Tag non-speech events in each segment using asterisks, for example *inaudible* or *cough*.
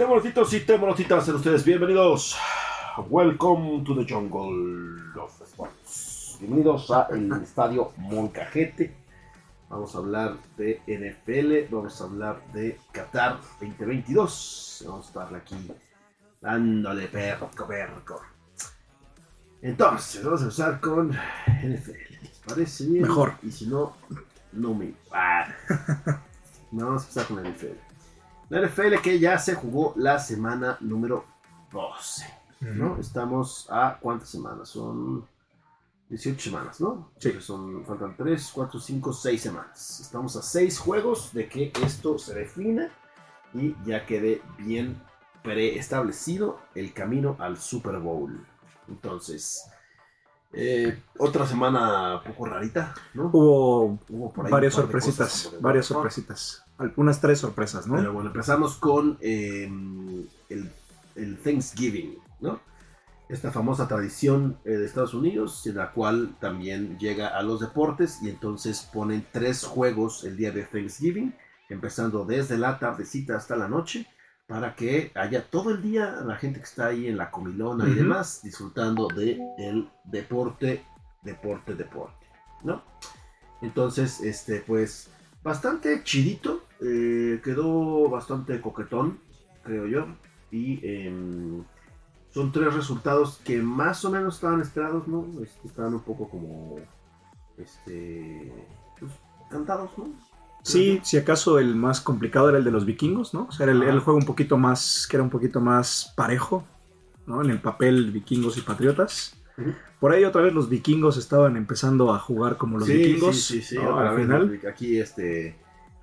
Temorcitos y temorcitas, sean ustedes bienvenidos. Welcome to the jungle of sports. Bienvenidos a el estadio Moncajete. Vamos a hablar de NFL, vamos a hablar de Qatar 2022. Vamos a estar aquí dándole perco, perco. Entonces, vamos a empezar con NFL. ¿Les parece bien? Mejor. Y si no, no me. Ah. *laughs* Vamos a empezar con NFL. La NFL que ya se jugó la semana número 12. ¿no? Estamos a cuántas semanas? Son 18 semanas, ¿no? Sí. Son, faltan 3, 4, 5, 6 semanas. Estamos a 6 juegos de que esto se defina y ya quede bien preestablecido el camino al Super Bowl. Entonces, eh, otra semana poco rarita, ¿no? Hubo Hubo por ahí varias un sorpresitas, varias sorpresitas. Algunas tres sorpresas, ¿no? Pero bueno, empezamos con eh, el, el Thanksgiving, ¿no? Esta famosa tradición eh, de Estados Unidos, en la cual también llega a los deportes y entonces ponen tres juegos el día de Thanksgiving, empezando desde la tardecita hasta la noche, para que haya todo el día la gente que está ahí en la comilona y demás disfrutando de el deporte, deporte, deporte, ¿no? Entonces, este, pues, bastante chidito, eh, quedó bastante coquetón, creo yo, y em, son tres resultados que más o menos estaban esperados, ¿no? Este, estaban un poco como, este, pues, cantados, ¿no? Sí, si acaso el más complicado era el de los vikingos, ¿no? O sea, era el, juego un poquito más, que era un poquito más parejo, ¿no? En el papel vikingos y patriotas. Por ahí otra vez los vikingos estaban empezando a jugar como los sí, vikingos. Sí, sí, sí. Al final. Aquí, este,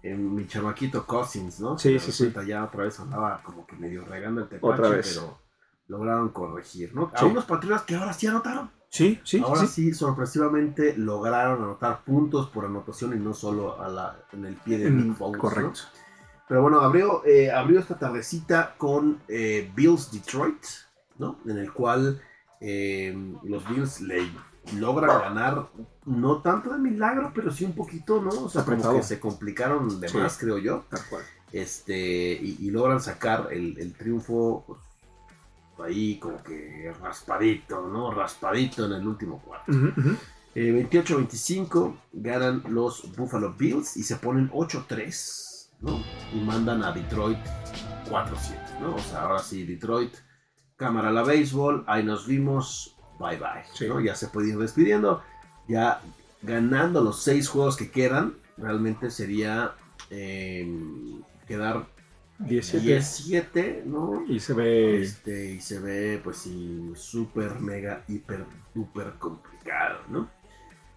en mi chamaquito Cousins, ¿no? Sí, De sí, sí. Ya otra vez andaba como que medio regando el tepache, Otra vez. pero lograron corregir, ¿no? A Sí. unos patriotas que ahora sí anotaron. Sí, sí, ahora sí. sí. sorpresivamente lograron anotar puntos por anotación y no solo a la, en el pie de Nick Foles, ¿no? correcto. Pero bueno, abrió, eh, abrió esta tardecita con eh, Bills Detroit, ¿no? En el cual eh, los Bills le logran ganar, no tanto de milagro, pero sí un poquito, ¿no? O sea, como que se complicaron de Sí. más, creo yo. Tal cual. Este, y, y logran sacar el, el triunfo pues, ahí como que raspadito, ¿no? Raspadito en el último cuarto. Ujú, ujú. Eh, 28-25 ganan los Buffalo Bills y se ponen 8-3, ¿no? Y mandan a Detroit 4-7, ¿no? O sea, ahora sí, Detroit, cámara a la béisbol, ahí nos vimos, bye bye, Sí. ¿no? Ya se puede ir despidiendo, ya ganando los seis juegos que quedan, realmente sería eh, quedar 17. 17, ¿no? Y se ve. Este, y se ve, pues sí, súper, mega, hiper, duper complicado, ¿no?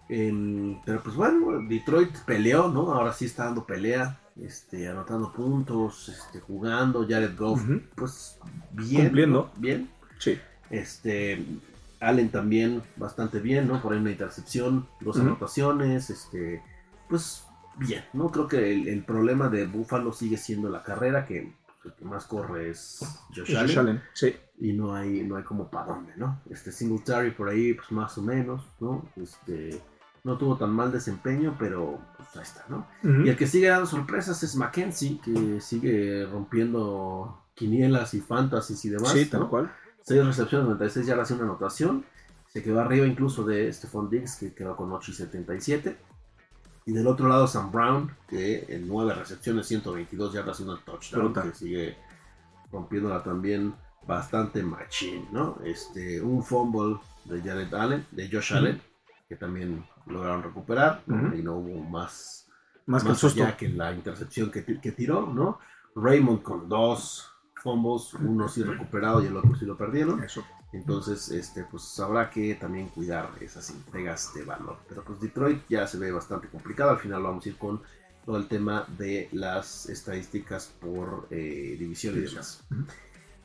Em, pero pues bueno, Detroit peleó, ¿no? Ahora sí está dando pelea, este, anotando puntos, este, jugando, Jared Goff, pues bien. Cumpliendo. ¿no? Bien. Sí. Este, Allen también bastante bien, ¿no? Por ahí una intercepción, dos anotaciones, este, pues bien, ¿no? Creo que el, el problema de Buffalo sigue siendo la carrera, que el que más corre es Josh Josh Allen, Allen, Sí. y no hay, no hay como para dónde, ¿no? Este Singletary por ahí, pues más o menos, ¿no? Este, no tuvo tan mal desempeño, pero pues ahí está, ¿no? Y el que sigue dando sorpresas es Mackenzie, que sigue rompiendo quinielas y fantasies y demás, Sí, tal ¿no? cual. 6 recepciones, 96 yardas y una anotación. Se quedó arriba incluso de Stephon Diggs, que quedó con 8 y 77. Y del otro lado, Sam Brown, que en 9 recepciones, 122 yardas y una touchdown, que sigue rompiéndola también bastante machín, ¿no? Este, un fumble de Jared Allen, de Josh. Allen, que también lograron recuperar, y no hubo más, Más que más allá que la intercepción que, que tiró, ¿no? Raymond con dos fumbles, uno sí recuperado y el otro sí lo perdieron. Eso. Entonces, este, pues habrá que también cuidar esas entregas de valor. Pero pues Detroit ya se ve bastante complicado. Al final vamos a ir con todo el tema de las estadísticas por eh, división y demás.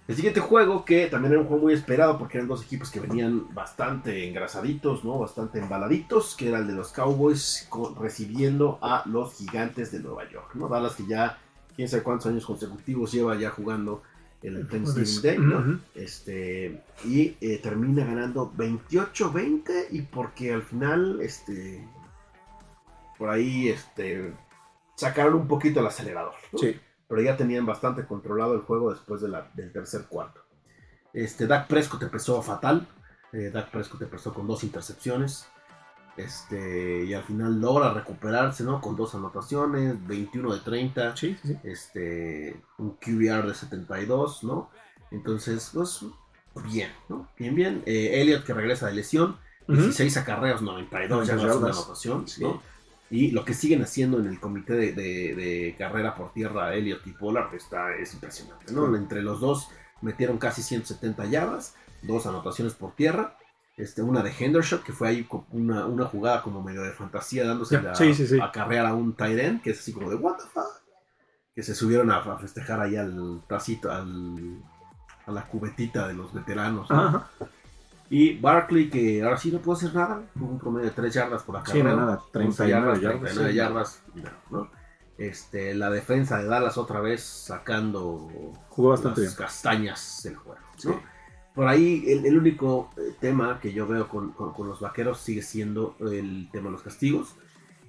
El siguiente juego, que también era un juego muy esperado porque eran dos equipos que venían bastante engrasaditos, ¿no? Bastante embaladitos, que era el de los Cowboys co- recibiendo a los gigantes de Nueva York, ¿no? Dallas que ya, quién sabe cuántos años consecutivos lleva ya jugando en el Thanksgiving Day. Este, y eh, termina ganando 28-20 y porque al final, este, por ahí, este, sacaron un poquito el acelerador, ¿no? Sí. pero ya tenían bastante controlado el juego después de la, del tercer cuarto. Este, Dak Prescott empezó fatal. Eh, Dak Prescott empezó con dos intercepciones. Este, y al final logra recuperarse, ¿no? Con dos anotaciones, 21 de 30. Sí, sí, sí. Este, un QBR de 72, ¿no? Entonces, pues, bien, ¿no? Bien, bien. Eh, Elliot que regresa de lesión, Ujú. 16 acarreos, 92 yardas, una anotación, Sí. ¿no? Y lo que siguen haciendo en el comité de, de- de carrera por tierra, Elliot y Pollard, está, es impresionante, ¿no? Entre los dos metieron casi 170 yardas, dos anotaciones por tierra. Este, una de Hendershot, que fue ahí una, una jugada como medio de fantasía, dándose la- sí, sí, sí. a carrear a un tight end, que es así como de, ¿What the fuck? Que se subieron a, a festejar ahí al tacito, al, a la cubetita de los veteranos. ¿no? Ajá. Y Barkley, que ahora sí no pudo hacer nada, tuvo un promedio de 3 yardas por acá. Sí, no, nada, 39 yardas, 39 sí. yardas, ¿no? Este, la defensa de Dallas otra vez sacando Jugó bastante las bien. castañas del juego. ¿no? Por ahí el, el único eh, tema que yo veo con, con- con los vaqueros sigue siendo el tema de los castigos.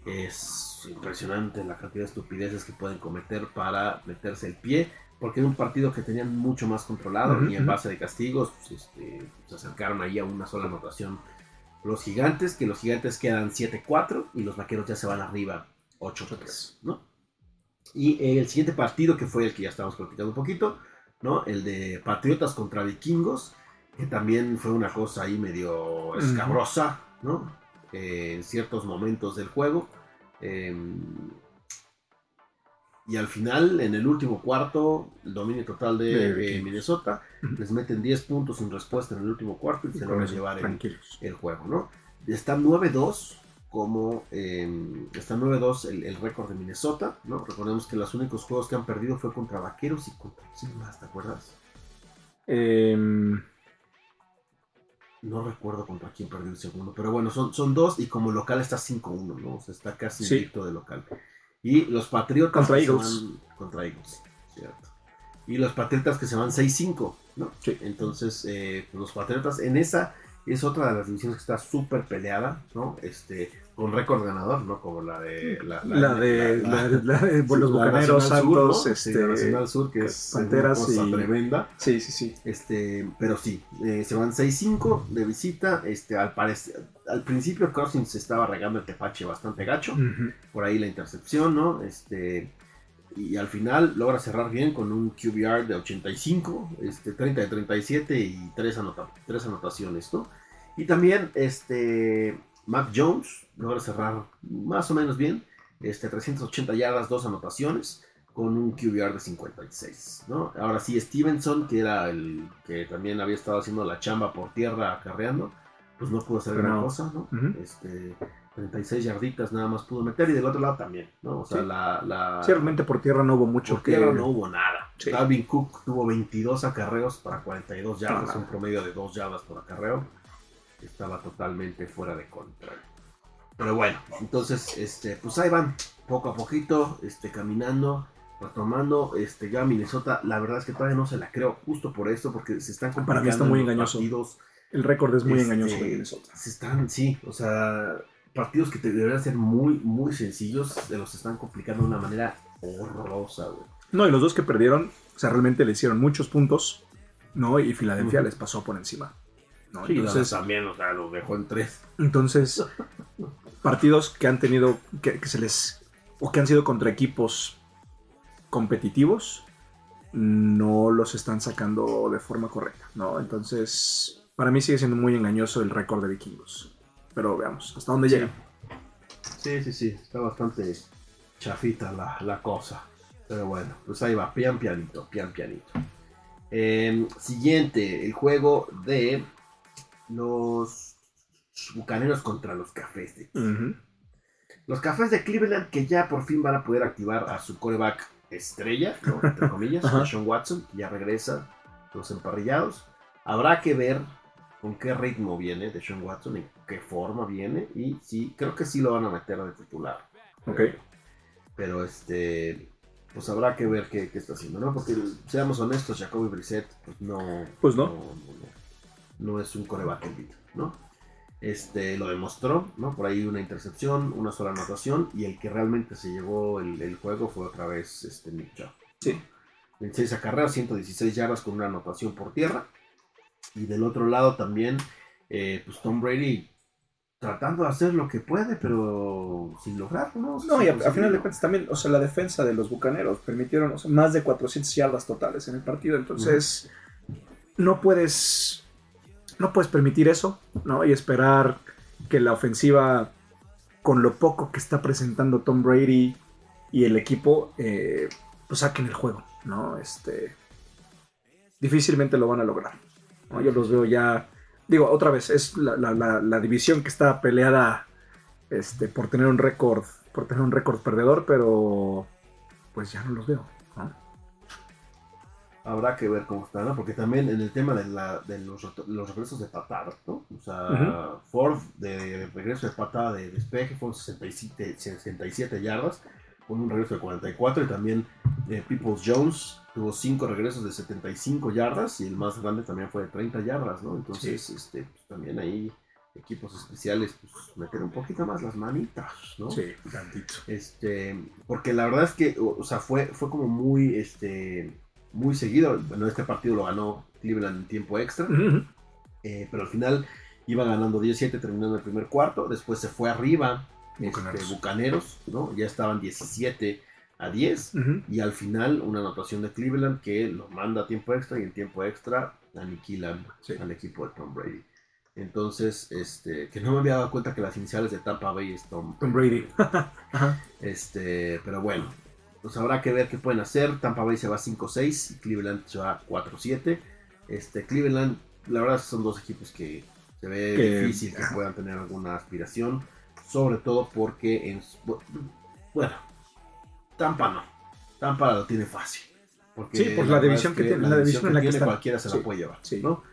Es impresionante la cantidad de estupideces que pueden cometer para meterse el pie, porque en un partido que tenían mucho más controlado Ujú, y en base de castigos, pues, este, se acercaron ahí a una sola anotación los gigantes, que los gigantes quedan 7-4 y los vaqueros ya se van arriba 8-3, ¿no? Y el siguiente partido, que fue el que ya estábamos platicando un poquito, ¿no? El de Patriotas contra Vikingos, que también fue una cosa ahí medio escabrosa, ¿no? Eh, en ciertos momentos del juego. Eh, y al final, en el último cuarto, el dominio total de, eh. Minnesota, les meten 10 puntos sin respuesta en el último cuarto y se Con logran eso, llevar el, juego, ¿no? Está 9-2 como eh, está 9-2 el, el récord de Minnesota, ¿no? Recordemos que los únicos juegos que han perdido fue contra Vaqueros y contra quién más, ¿te acuerdas? Em, No recuerdo contra quién perdió el segundo, pero bueno, son, son dos y como local está 5-1, ¿no? O sea, está casi Sí. invicto de local. Y los Patriotas Contra Eagles. van- contra Eagles, cierto. Y los Patriotas que se van 6-5, ¿no? Sí. Entonces, eh, los Patriotas en esa es otra de las divisiones que está súper peleada, ¿no? Este, con récord ganador, ¿no? Como la de... La, la de, la- la- la de sí, los bucaneros Nacional Sur, ¿no? Santos. Sí, este, la Nacional Sur, que es Panteras una cosa y- tremenda. sí, sí, sí. Este, pero sí, eh, se van 6-5 de visita. Este, al, parecer, al principio Cousins se estaba regando el tepache bastante gacho. Por ahí la intercepción, ¿no? Este, y al final logra cerrar bien con un QBR de 85, este, 30 de 37 y 3, anotaciones, ¿no? Y también este, Mac Jones logra cerrar más o menos bien, este, 380 yardas, dos anotaciones con un QBR de 56, ¿no? Ahora sí, Stevenson, que era el que también había estado haciendo la chamba por tierra acarreando, pues no pudo hacer Pero gran no. cosa, ¿no? Ujú. Este, 36 yarditas nada más pudo meter y del otro lado también, ¿no? O sea, Sí. la, la Sí, realmente por tierra no hubo mucho por que. tierra no hubo nada. Sí. Dalvin Cook tuvo 22 acarreos para 42 yardas, un promedio de 2 yardas por acarreo. Estaba totalmente fuera de control. Pero bueno, entonces, este, pues ahí van, poco a poquito, este, caminando, retomando, este, ya Minnesota, la verdad es que todavía no se la creo, justo por esto, porque se están Para mí está complicando muy los engañoso. partidos, El récord es muy Este, engañoso de Minnesota. se están, sí, o sea, partidos que te deberían ser muy, muy sencillos, se los están complicando de una manera horrorosa, güey. No, y los dos que perdieron, o sea, realmente le hicieron muchos puntos, ¿no? Y Filadelfia les pasó por encima. ¿No? Sí, Entonces, también, o sea, los dejó en tres. entonces, partidos que han tenido, que, que se les, o que han sido contra equipos competitivos, no los están sacando de forma correcta, ¿no? Entonces, para mí sigue siendo muy engañoso el récord de vikingos. Pero veamos, hasta dónde Sí. llega. Sí, sí, sí, está bastante chafita la, la cosa. Pero bueno, pues ahí va, pian pianito, pian pianito. Eh, siguiente, el juego de los bucaneros contra los cafés de Ujú. Los cafés de Cleveland que ya por fin van a poder activar a su coreback estrella, ¿no? *laughs* entre comillas, Ajá. Sean Watson, que ya regresa los emparrillados. Habrá que ver con qué ritmo viene de Sean Watson, en qué forma viene, y sí, creo que sí lo van a meter de titular. Ok. Pero este, pues habrá que ver qué, qué está haciendo, ¿no? Porque seamos honestos, Jacoby Brissett, pues no. Pues no. No, no, no. No es un coreback elite, ¿no? Este, lo demostró, ¿no? Por ahí una intercepción, una sola anotación, y el que realmente se llevó el, el juego fue otra vez este Nick Chubb, Sí. 26 acarreos, 116 yardas con una anotación por tierra. Y del otro lado también, eh, pues Tom Brady tratando de hacer lo que puede, pero sin lograrlo, ¿no? No, y a, final de cuentas también, o sea, la defensa de los bucaneros permitieron o sea, más de 400 yardas totales en el partido. Entonces, no puedes. No puedes permitir eso, ¿no? Y esperar que la ofensiva, con lo poco que está presentando Tom Brady y el equipo, eh, pues saquen el juego, ¿no? Este. Difícilmente lo van a lograr. Yo los veo ya. Digo, otra vez, es la- la división que está peleada este, por tener un récord. Por tener un récord perdedor, pero. Pues ya no los veo. Habrá que ver cómo está, ¿no? Porque también en el tema de, la, de los, los regresos de patada, ¿no? O sea, Ford de regreso de patada de despeje fueron 67, 67 yardas, con un regreso de 44 y también eh, Peoples Jones tuvo 5 regresos de 75 yardas y el más grande también fue de 30 yardas, ¿no? Entonces, este, pues, también ahí equipos especiales, pues meter un poquito más las manitas, ¿no? Sí, tantito. Este, porque la verdad es que, o, o sea, fue, fue como muy, este, muy seguido. Bueno, este partido lo ganó Cleveland en tiempo extra, eh, pero al final iba ganando 17 terminando el primer cuarto. Después se fue arriba, este, Bucaneros. Bucaneros, ¿no? Ya estaban 17 a 10. Ujú. Y al final una anotación de Cleveland que lo manda a tiempo extra y en tiempo extra aniquilan Sí. al equipo de Tom Brady. Entonces, este, que no me había dado cuenta que las iniciales de Tampa Bay es Tom, Tom Brady. *laughs* Ajá. este, pero bueno, pues habrá que ver qué pueden hacer. Tampa Bay se va 5-6 y Cleveland se va 4-7. Este, Cleveland, la verdad son dos equipos que se ve Que- difícil que puedan tener alguna aspiración, sobre todo porque en bueno, Tampa no. Tampa lo tiene fácil. Porque Sí, por la división que tiene- la división en la que tiene está. cualquiera se Sí. la puede llevar, Sí. ¿no?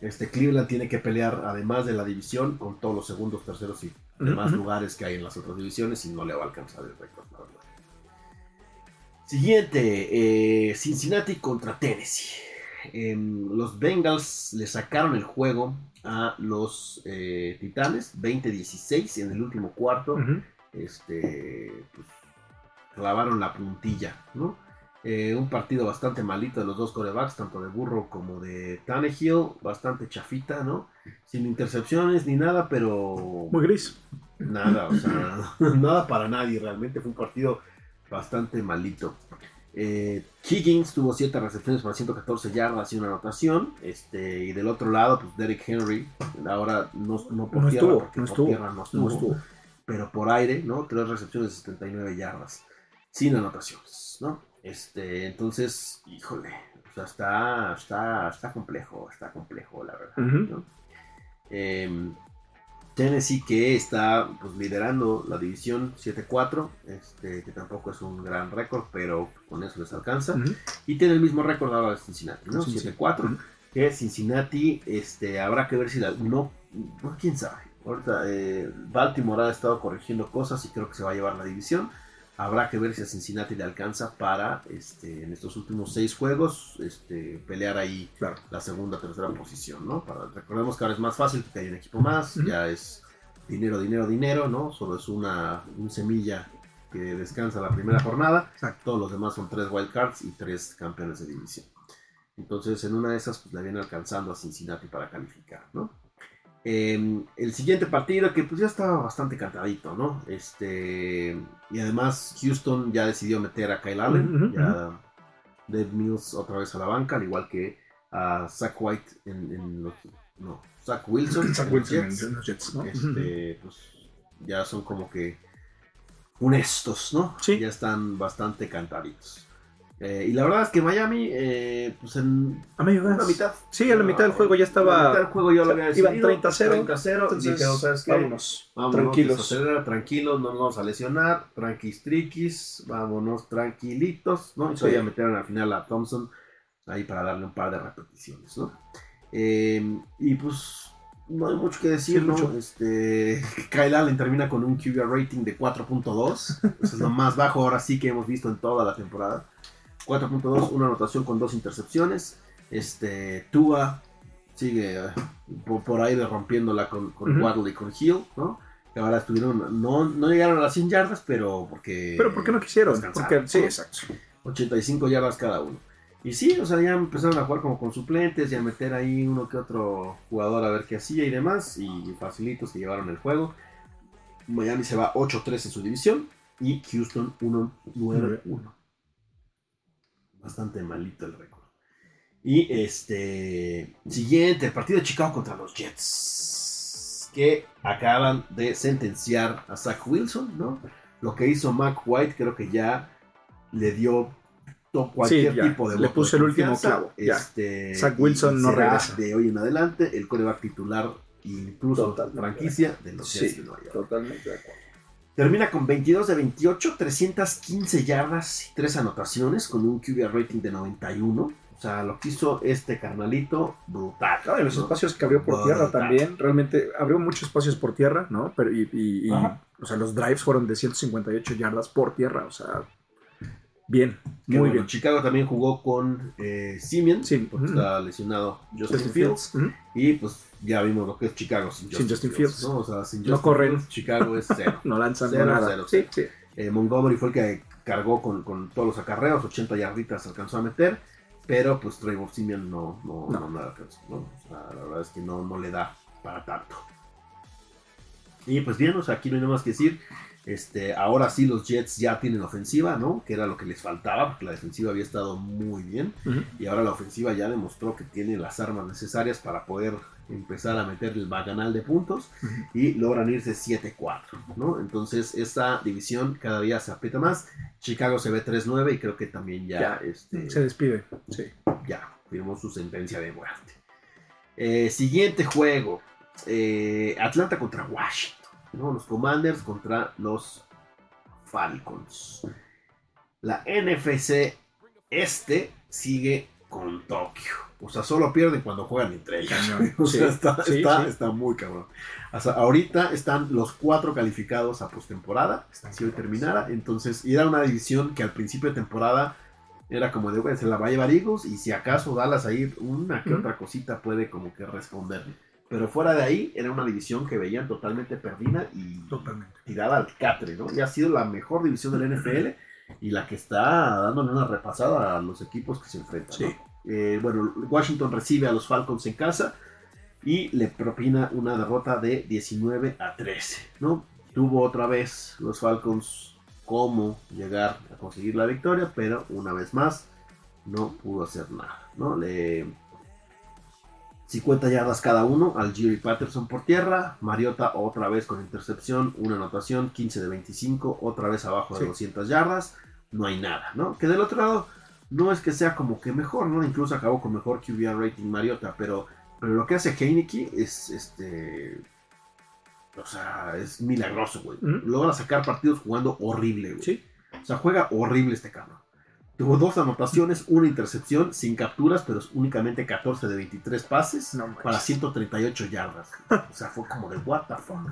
Este Cleveland tiene que pelear además de la división con todos los segundos, terceros y demás lugares que hay en las otras divisiones y no le va a alcanzar el récord, la verdad. Siguiente, eh, Cincinnati contra Tennessee. Em, los Bengals le sacaron el juego a los eh, Titanes 20-16 en el último cuarto. Este, pues, clavaron la puntilla, ¿no? Eh, un partido bastante malito de los dos corebacks, tanto de Burro como de Tannehill, bastante chafita, ¿no? Sin intercepciones ni nada, pero Muy gris. nada, o sea, *laughs* nada para nadie, realmente fue un partido bastante malito. Eh, Higgins tuvo 7 recepciones para 114 yardas y una anotación. Este, y del otro lado, pues Derek Henry, ahora no, no por No tierra, estuvo, porque no por estuvo, tierra no estuvo, No estuvo. pero por aire, ¿no? Tres recepciones de 79 yardas, sin anotaciones, ¿no? Este, entonces, híjole, o sea, está, está, está complejo, está complejo, la verdad. ¿no? Em, Tennessee que está pues, liderando la división 7-4, este, que tampoco es un gran récord, pero con eso les alcanza. Y tiene el mismo récord ahora de Cincinnati, ¿no? Sí, sí. 7-4. Ujú. Que Cincinnati, este, habrá que ver si la. No, no quién sabe. Ahorita eh, Baltimore ha estado corrigiendo cosas y creo que se va a llevar la división. Habrá que ver si a Cincinnati le alcanza para, este, en estos últimos seis juegos, este, pelear ahí Claro. la segunda, tercera posición, ¿no? Para, recordemos que ahora es más fácil porque hay un equipo más, ya es dinero, dinero, dinero, ¿no? Solo es una un semilla que descansa la primera jornada. Exacto. Todos los demás son tres wildcards y tres campeones de división. Entonces, en una de esas, pues le viene alcanzando a Cincinnati para calificar, ¿no? Eh, el siguiente partido, que pues ya estaba bastante cantadito, ¿no? Este, y además, Houston ya decidió meter a Kyle Allen, ujú, ya Dead Mills otra vez a la banca, al igual que a Zach White en, en los. No, Zach Wilson. Zach en los Wilson Jets. en los Jets, ¿no? Ujú. Este, pues ya son como que honestos, ¿no? Sí. Ya están bastante cantaditos. Eh, y la verdad es que Miami, eh, pues en A gas. mitad. Sí, a la mitad del juego ya estaba- A la mitad del juego yo lo había iban decidido. 30-0. 30-0. Entonces, Dijeron, ¿sabes qué? vámonos. Vámonos, tranquilos. desacelera, tranquilos, no nos vamos a lesionar, tranquis triquis, vámonos tranquilitos, ¿no? Y Sí. todavía metieron al final a Thompson ahí para darle un par de repeticiones, ¿no? Eh, y pues no hay mucho que decir, Sí, ¿no? mucho. Este, *laughs* Kyle Allen termina con un QB rating de 4.2, *laughs* eso es lo más bajo ahora sí que hemos visto en toda la temporada. 4.2, una anotación con dos intercepciones. Este, Tua sigue eh, por, por ahí rompiéndola con, con. Waddle y con Hill, ¿no? Que ahora estuvieron, no, no llegaron a las 100 yardas, pero porque... Pero ¿por qué no quisieron? Porque, sí, exacto. 85 yardas cada uno. Y sí, o sea, ya empezaron a jugar como con suplentes y a meter ahí uno que otro jugador a ver qué hacía y demás. Y facilitos que llevaron el juego. Miami se va 8-3 en su división y Houston 1-9-1. Bastante malito el récord. Y este. Siguiente, el partido de Chicago contra los Jets. Que acaban de sentenciar a Zach Wilson, ¿no? Lo que hizo Mac White, creo que ya le dio cualquier Sí, tipo de le puso de el último clavo. Este, Zach Wilson no regresa. De hoy en adelante, el coreback titular, incluso Totalmente. franquicia de los Jets de Nueva York. totalmente de acuerdo. Termina con 22 de 28, 315 yardas y 3 anotaciones con un QB rating de 91. O sea, lo que hizo este carnalito, brutal. No, y los ¿no? espacios que abrió por Brutal. tierra también, realmente abrió muchos espacios por tierra, ¿no? Pero y, y- y, o sea, los drives fueron de 158 yardas por tierra, o sea, bien, Que muy bueno, bien. Chicago también jugó con eh, Simeon, Sí, porque está lesionado Justin, Justin Fields. Y pues ya vimos lo que es Chicago sin Justin, Sin Justin Fields. ¿no? O sea, sin No Justin corren. Fields, Chicago es cero. *laughs* no lanzan Cero, nada. cero, sí, sí. Eh, Montgomery fue el que cargó con, con todos los acarreos, 80 yarditas alcanzó a meter, pero pues Trevor Simeon no, no, No. no, sea, la verdad es que no, no le da para tanto. Y pues bien, o sea, aquí no hay nada más que decir. Este, ahora sí los Jets ya tienen ofensiva, ¿no? Que era lo que les faltaba, porque la defensiva había estado muy bien. Y ahora la ofensiva ya demostró que tiene las armas necesarias para poder empezar a meter el bacanal de puntos y logran irse 7-4, ¿no? Entonces esta división cada día se aprieta más. Chicago se ve 3-9 y creo que también ya, Ya, este, Se despide, sí. ya firmó su sentencia de muerte. Eh, siguiente juego, eh, Atlanta contra Washington, ¿no? Los Commanders contra los Falcons. La NFC este sigue con Tokio. O sea, solo pierden cuando juegan entre ellos. *laughs* O sea, Sí, está, sí, está- sí. está muy cabrón. O sea, ahorita están los cuatro calificados a postemporada. Si hoy terminara. Entonces, y era una división que al principio de temporada era como de, "Güey, se la va a llevar Eagles. Y si acaso Dallas ahí una que otra cosita puede como que responder. Pero fuera de ahí, era una división que veían totalmente perdida y Totalmente. tirada al catre, ¿no? Y ha sido la mejor división del NFL y la que está dándole una repasada a los equipos que se enfrentan. Sí. ¿no? Eh, bueno, Washington recibe a los Falcons en casa y le propina una derrota de 19 a 13, ¿no? Tuvo otra vez los Falcons cómo llegar a conseguir la victoria, pero una vez más no pudo hacer nada, ¿no? Le 50 yardas cada uno al Giro y Patterson por tierra. Mariota otra vez con intercepción, una anotación, 15 de 25, otra vez abajo de Sí. 200 yardas. No hay nada, ¿no? Que del otro lado no es que sea como que mejor, ¿no? Incluso acabó con mejor QBR rating Mariota, pero, pero lo que hace Heineke es este. O sea, es milagroso, güey. Logra sacar partidos jugando horrible, güey. Sí. O sea, juega horrible este cabrón. Tuvo dos anotaciones, una intercepción, sin capturas, pero únicamente 14 de 23 pases No para 138 yardas. O sea, fue como de what the fuck.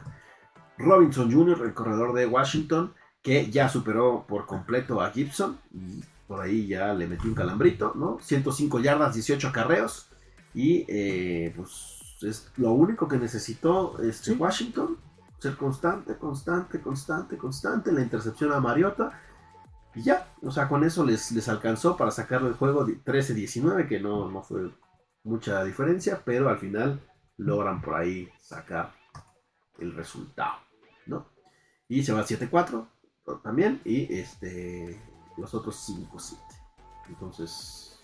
Robinson Jr., el corredor de Washington, que ya superó por completo a Gibson y por ahí ya le metió un calambrito, ¿no? 105 yardas, 18 acarreos y eh, pues es lo único que necesitó este Sí. Washington, ser constante, constante, constante, constante, la intercepción a Mariota y ya, o sea, con eso les, les alcanzó para sacarle el juego de 13-19, que no, no fue mucha diferencia, pero al final logran por ahí sacar el resultado, ¿no? Y se va 7-4 también, y este los otros 5-7. Entonces,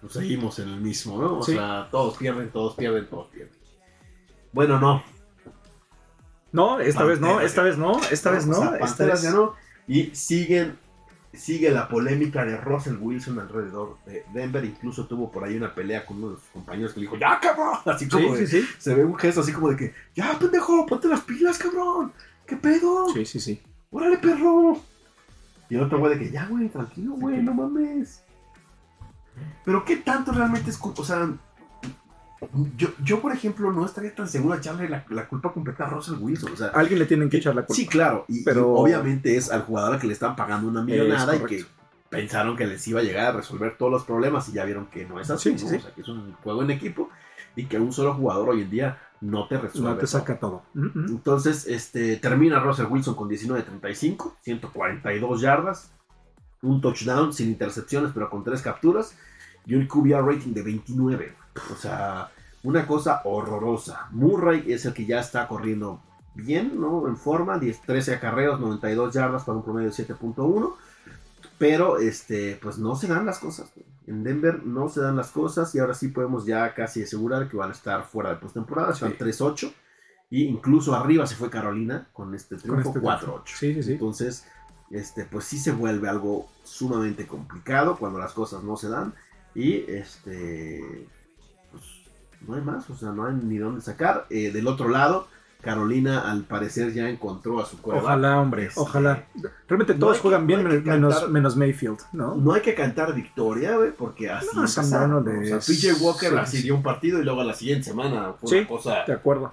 pues seguimos en el mismo, ¿no? O Sí. sea, todos pierden, todos pierden, todos pierden. Bueno, no, No, esta vez no, esta vez no, esta vez o no. sea, esta vez ganó y siguen sigue la polémica de Russell Wilson alrededor de Denver. Incluso tuvo por ahí una pelea con uno de sus compañeros que le dijo, ¡Ya, cabrón! *laughs* Así como Sí, de- sí, sí. se ve un gesto así como de que, ¡Ya, pendejo! ¡Ponte las pilas, cabrón! ¿Qué pedo? Sí, sí, sí. ¡Órale, perro! Y el otro güey de que, ya, güey, tranquilo, güey, no mames. Pero ¿qué tanto realmente es? O sea, yo, yo, por ejemplo, no estaría tan seguro de echarle la, la culpa completa a Russell Wilson. O sea, Alguien le tienen que echar la culpa. Sí, claro. Y, Pero- y obviamente es al jugador al que le están pagando una millonada y que pensaron que les iba a llegar a resolver todos los problemas y ya vieron que no es así. Sí, sí, ¿no? sí. O sea, que es un juego en equipo y que un solo jugador hoy en día no te resuelve. No te todo. saca todo. Mm, mm. Entonces, este, termina Russell Wilson con 19-35, 142 yardas. un touchdown sin intercepciones, pero con tres capturas, y un QBR rating de 29. O sea, una cosa horrorosa. Murray es el que ya está corriendo bien, ¿no? En forma, 10, 13 acarreos, 92 yardas para un promedio de 7.1. Pero, este, pues no se dan las cosas. En Denver no se dan las cosas y ahora sí podemos ya casi asegurar que van a estar fuera de postemporada. Están 3-8 y incluso arriba se fue Carolina con este triunfo este 4-8. Sí, sí, sí. Entonces, este, pues sí se vuelve algo sumamente complicado cuando las cosas no se dan y este, no hay más, o sea, no hay ni dónde sacar. Eh, del otro lado, Carolina al parecer ya encontró a su cueva. Ojalá, hombre, Este, ojalá. Realmente no todos que- juegan bien no menos, cantar- menos Mayfield, ¿no? No hay que cantar victoria, güey, porque así No, es. O sea, PJ Walker sí, así sí. dio un partido y luego a la siguiente semana fue Sí, una cosa De acuerdo.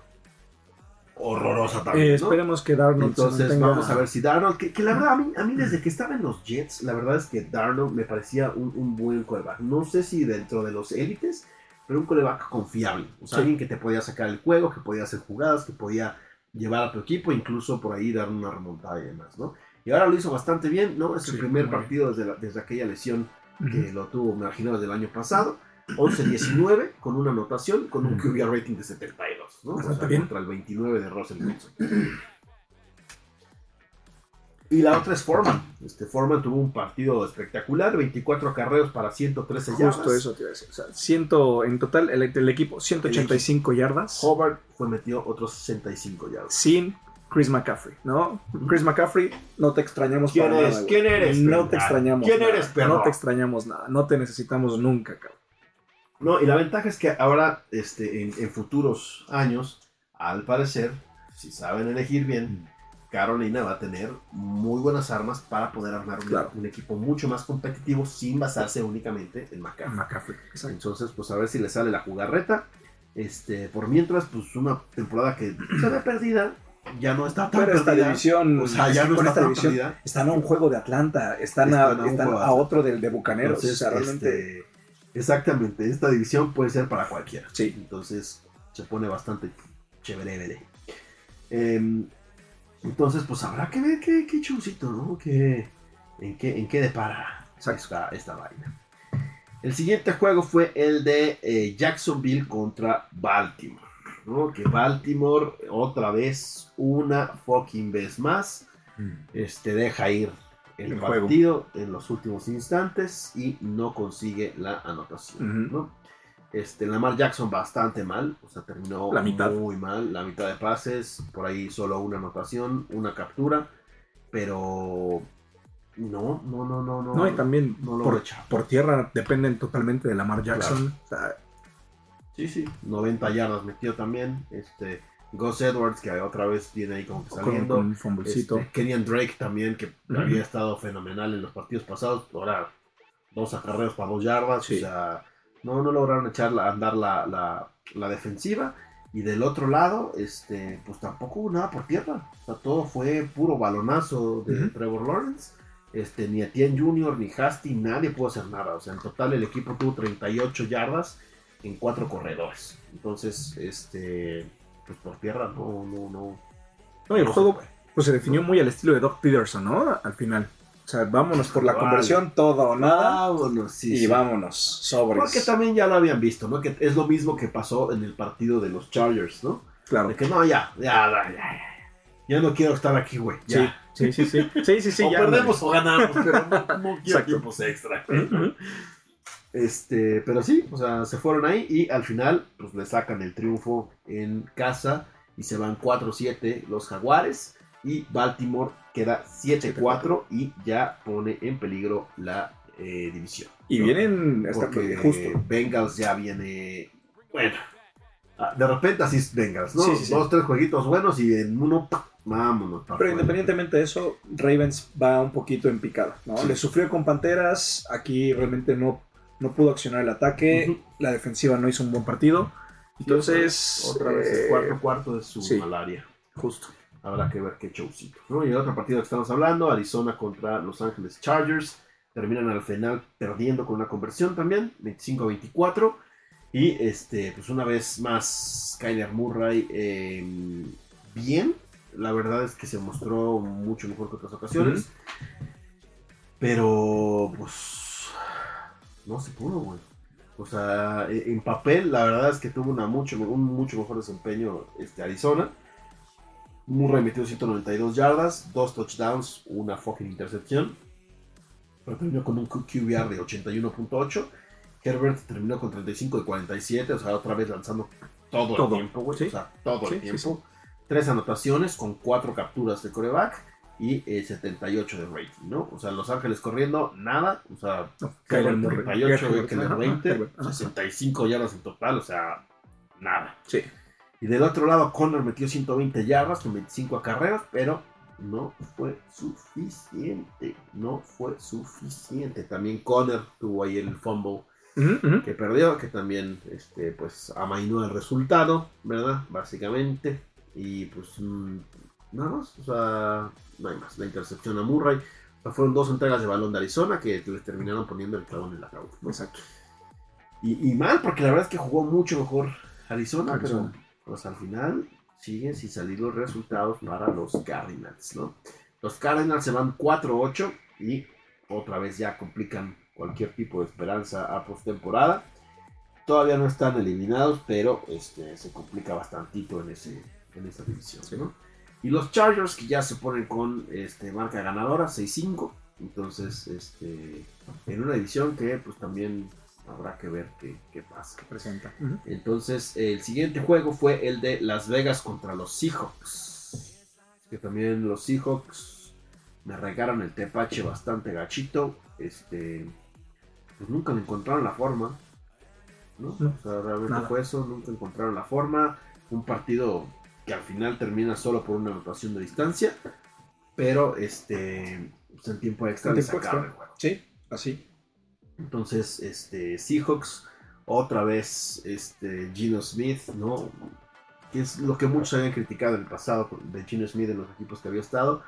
horrorosa Eh, también. ¿no? Esperemos que Darnold se Entonces mantenga- vamos a ver si Darnold, que, que la verdad a mí, a mí desde que estaba en los Jets, la verdad es que Darnold me parecía un, un buen quarterback. No sé si dentro de los élites, pero un quarterback confiable. O sea, Sí. alguien que te podía sacar el juego, que podía hacer jugadas, que podía llevar a tu equipo, incluso por ahí dar una remontada y demás, ¿no? Y ahora lo hizo bastante bien, ¿no? Es el Sí, primer muy bien. partido desde, la- desde aquella lesión que lo tuvo, me imagino, desde el año pasado. 11-19 con una anotación, con un. QB rating de 72, ¿no? O sea, bien. contra el 29 de Russell Wilson. Y la otra es Foreman. Este Foreman tuvo un partido espectacular, 24 carreos para 113 yardas. Justo eso te iba a decir. O sea, ciento, en total, el, el equipo, 185 yardas. Hobart fue metido otros 65 yardas. sin Chris McCaffrey, ¿no? Chris McCaffrey, no te extrañamos ¿Quién para eres? nada. ¿Quién eres, No te extrañamos. ¿Quién nada. eres, perro? No te extrañamos nada. No te necesitamos nunca, cabrón. No, y la ventaja es que ahora, este, en, en futuros años, al parecer, si saben elegir bien, Carolina va a tener muy buenas armas para poder armar un, Claro. un equipo mucho más competitivo sin basarse únicamente en McCaffrey. McCaffrey. Entonces, pues a ver si le sale la jugarreta. Este, por mientras, pues una temporada que se ve perdida, ya no está tan Pero esta división, o sea, ya no está esta tan división, perdida. están a un juego de Atlanta, están, Están a, están otro del de Bucaneros. Entonces, o sea, realmente. este, exactamente, esta división puede ser para cualquiera. Sí. Entonces, se pone bastante chévere. Em, entonces, pues habrá que ver qué, qué chusito, ¿no? Que, en, qué, ¿En qué depara esta, esta vaina? El siguiente juego fue el de eh, Jacksonville contra Baltimore. ¿no? Que Baltimore, otra vez, una fucking vez más, este, deja ir el, El juego. partido en los últimos instantes y no consigue la anotación. ¿no? Este, Lamar Jackson bastante mal, o sea, terminó La mitad. muy mal, la mitad de pases, por ahí solo una anotación, una captura, pero no, no, no, no, no. No, y también no lo por, tierra dependen totalmente de Lamar Jackson. O sea, Sí, sí, 90 yardas metió también, este, Gus Edwards, que otra vez viene ahí como que saliendo. con un. Este, Kenyan Drake también, que había estado fenomenal en los partidos pasados. Ahora, dos acarreos para dos yardas. Sí. O sea, no, no lograron echar la- andar la, la- la defensiva. Y del otro lado, este, pues tampoco hubo nada por tierra. O sea, todo fue puro balonazo de. Trevor Lawrence. Este, ni Etienne Jr., ni Hasty, nadie pudo hacer nada. O sea, en total el equipo tuvo 38 yardas en cuatro corredores. Entonces, este, pues por tierra no, no, no. No, y el juego pues se definió muy al estilo de Doc Peterson, ¿no? Al final. O sea, vámonos por la Vale. conversión, todo o nada. Vámonos, sí, y sí. vámonos, sobres. Porque también ya lo habían visto, ¿no? Que es lo mismo que pasó en el partido de los Chargers, ¿no? Claro. De que no, ya, ya, ya, ya, ya. Ya no quiero estar aquí, güey. Sí, sí, sí, sí. Sí, sí, sí. *laughs* o ya, perdemos o ganamos, pero no, no quiero tiempos extra. Este, pero sí, o sea, se fueron ahí y al final, pues le sacan el triunfo en casa y se van 4-7 los Jaguares y Baltimore queda 7-4 y ya pone en peligro la eh, división. Y ¿no? vienen hasta Porque justo. Bengals ya viene. Bueno. ah, De repente así es Bengals, ¿no? Sí, sí, sí. Dos, tres jueguitos buenos y en uno, ¡pum! vámonos. Pero independientemente de eso, Ravens va un poquito en picada, ¿no? Le sufrió con Panteras, aquí realmente no, no pudo accionar el ataque, la defensiva no hizo un buen partido. Entonces, Otra vez el eh, cuarto cuarto de su malaria. Justo. Habrá que ver qué showcito. ¿no? Y el otro partido que estamos hablando, Arizona contra Los Ángeles Chargers. Terminan al final perdiendo con una conversión también, 25-24. Y este, pues una vez más, Kyler Murray eh, bien. La verdad es que se mostró mucho mejor que otras ocasiones. Pero, pues, no se pudo, güey. O sea, e- en papel, la verdad es que tuvo una mucho, un mucho mejor desempeño este, Arizona. Murray metió 192 yardas, dos touchdowns, una fucking intercepción. Pero terminó con un QBR de 81.8. Herbert terminó con 35 de 47, o sea, otra vez lanzando todo, Todo. el tiempo, güey. Sí. O sea, todo Sí, el sí, tiempo. Tres anotaciones con cuatro capturas de coreback y eh, 78 de rating, ¿no? O sea, Los Ángeles corriendo, nada. O sea, No, Herbert Murray. 38, Herbert, Keller ajá, 20, Herbert, ajá. 65 yardas en total, o sea, nada. Sí. Y del otro lado, Conner metió 120 yardas con 25 acarreos, pero no fue suficiente. No fue suficiente. También Conner tuvo ahí el fumble que perdió, que también este, pues amainó el resultado, ¿verdad? Básicamente. Y pues mm, nada más, o sea, no hay más. La intercepción a Murray. O sea, fueron dos entregas de balón de Arizona que les terminaron poniendo el clavo en el ataúd. Exacto. Y, y mal, porque la verdad es que jugó mucho mejor Arizona, Arizona. Pues al final siguen sin salir los resultados para los Cardinals, ¿no? Los Cardinals se van 4-8 y otra vez ya complican cualquier tipo de esperanza a postemporada. Todavía no están eliminados, pero este, se complica bastantito en, ese, en esa división, ¿no? Y los Chargers que ya se ponen con este, marca ganadora, 6-5. Entonces, este, en una división que pues también habrá que ver qué, qué pasa. Presenta. Entonces, el siguiente juego fue el de Las Vegas contra los Seahawks. Que también los Seahawks me regaron el tepache bastante gachito. Este, pues nunca le encontraron la forma. ¿no? No, o sea, realmente nada. fue eso, nunca encontraron la forma. Un partido que al final termina solo por una anotación de distancia. Pero este, pues en tiempo extra le sacaron extra. el juego. Sí, así. Entonces, este, Seahawks, otra vez, este, Gino Smith, ¿no? Que es lo que muchos habían criticado en el pasado de Gino Smith en los equipos que había estado.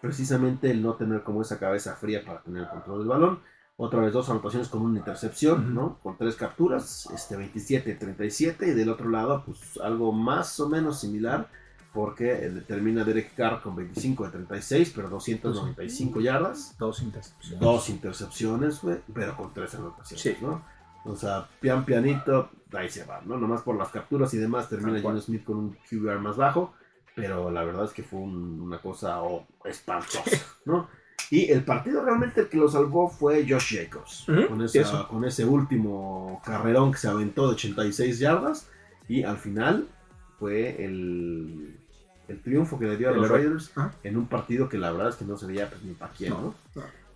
Precisamente el no tener como esa cabeza fría para tener el control del balón. Otra vez dos anotaciones con una intercepción. ¿no? Con tres capturas, este 27-37. Y del otro lado, pues algo más o menos similar. Porque eh, termina Derek Carr con 25 de 36, pero 295 yardas Dos intercepciones. dos intercepciones, güey, pero con tres anotaciones, Sí. ¿no? O sea, pian pianito, ahí se va, ¿no? Nomás por las capturas y demás termina. Gino Smith con un QBR más bajo, pero la verdad es que fue un- una cosa oh, espantosa, *laughs* ¿no? Y el partido realmente el que lo salvó fue Josh Jacobs, con, esa- con ese último carrerón que se aventó de 86 yardas, y al final fue el, el triunfo que le dio a los. Raiders Ajá. en un partido que la verdad es que no se veía pues, ni para quién, No.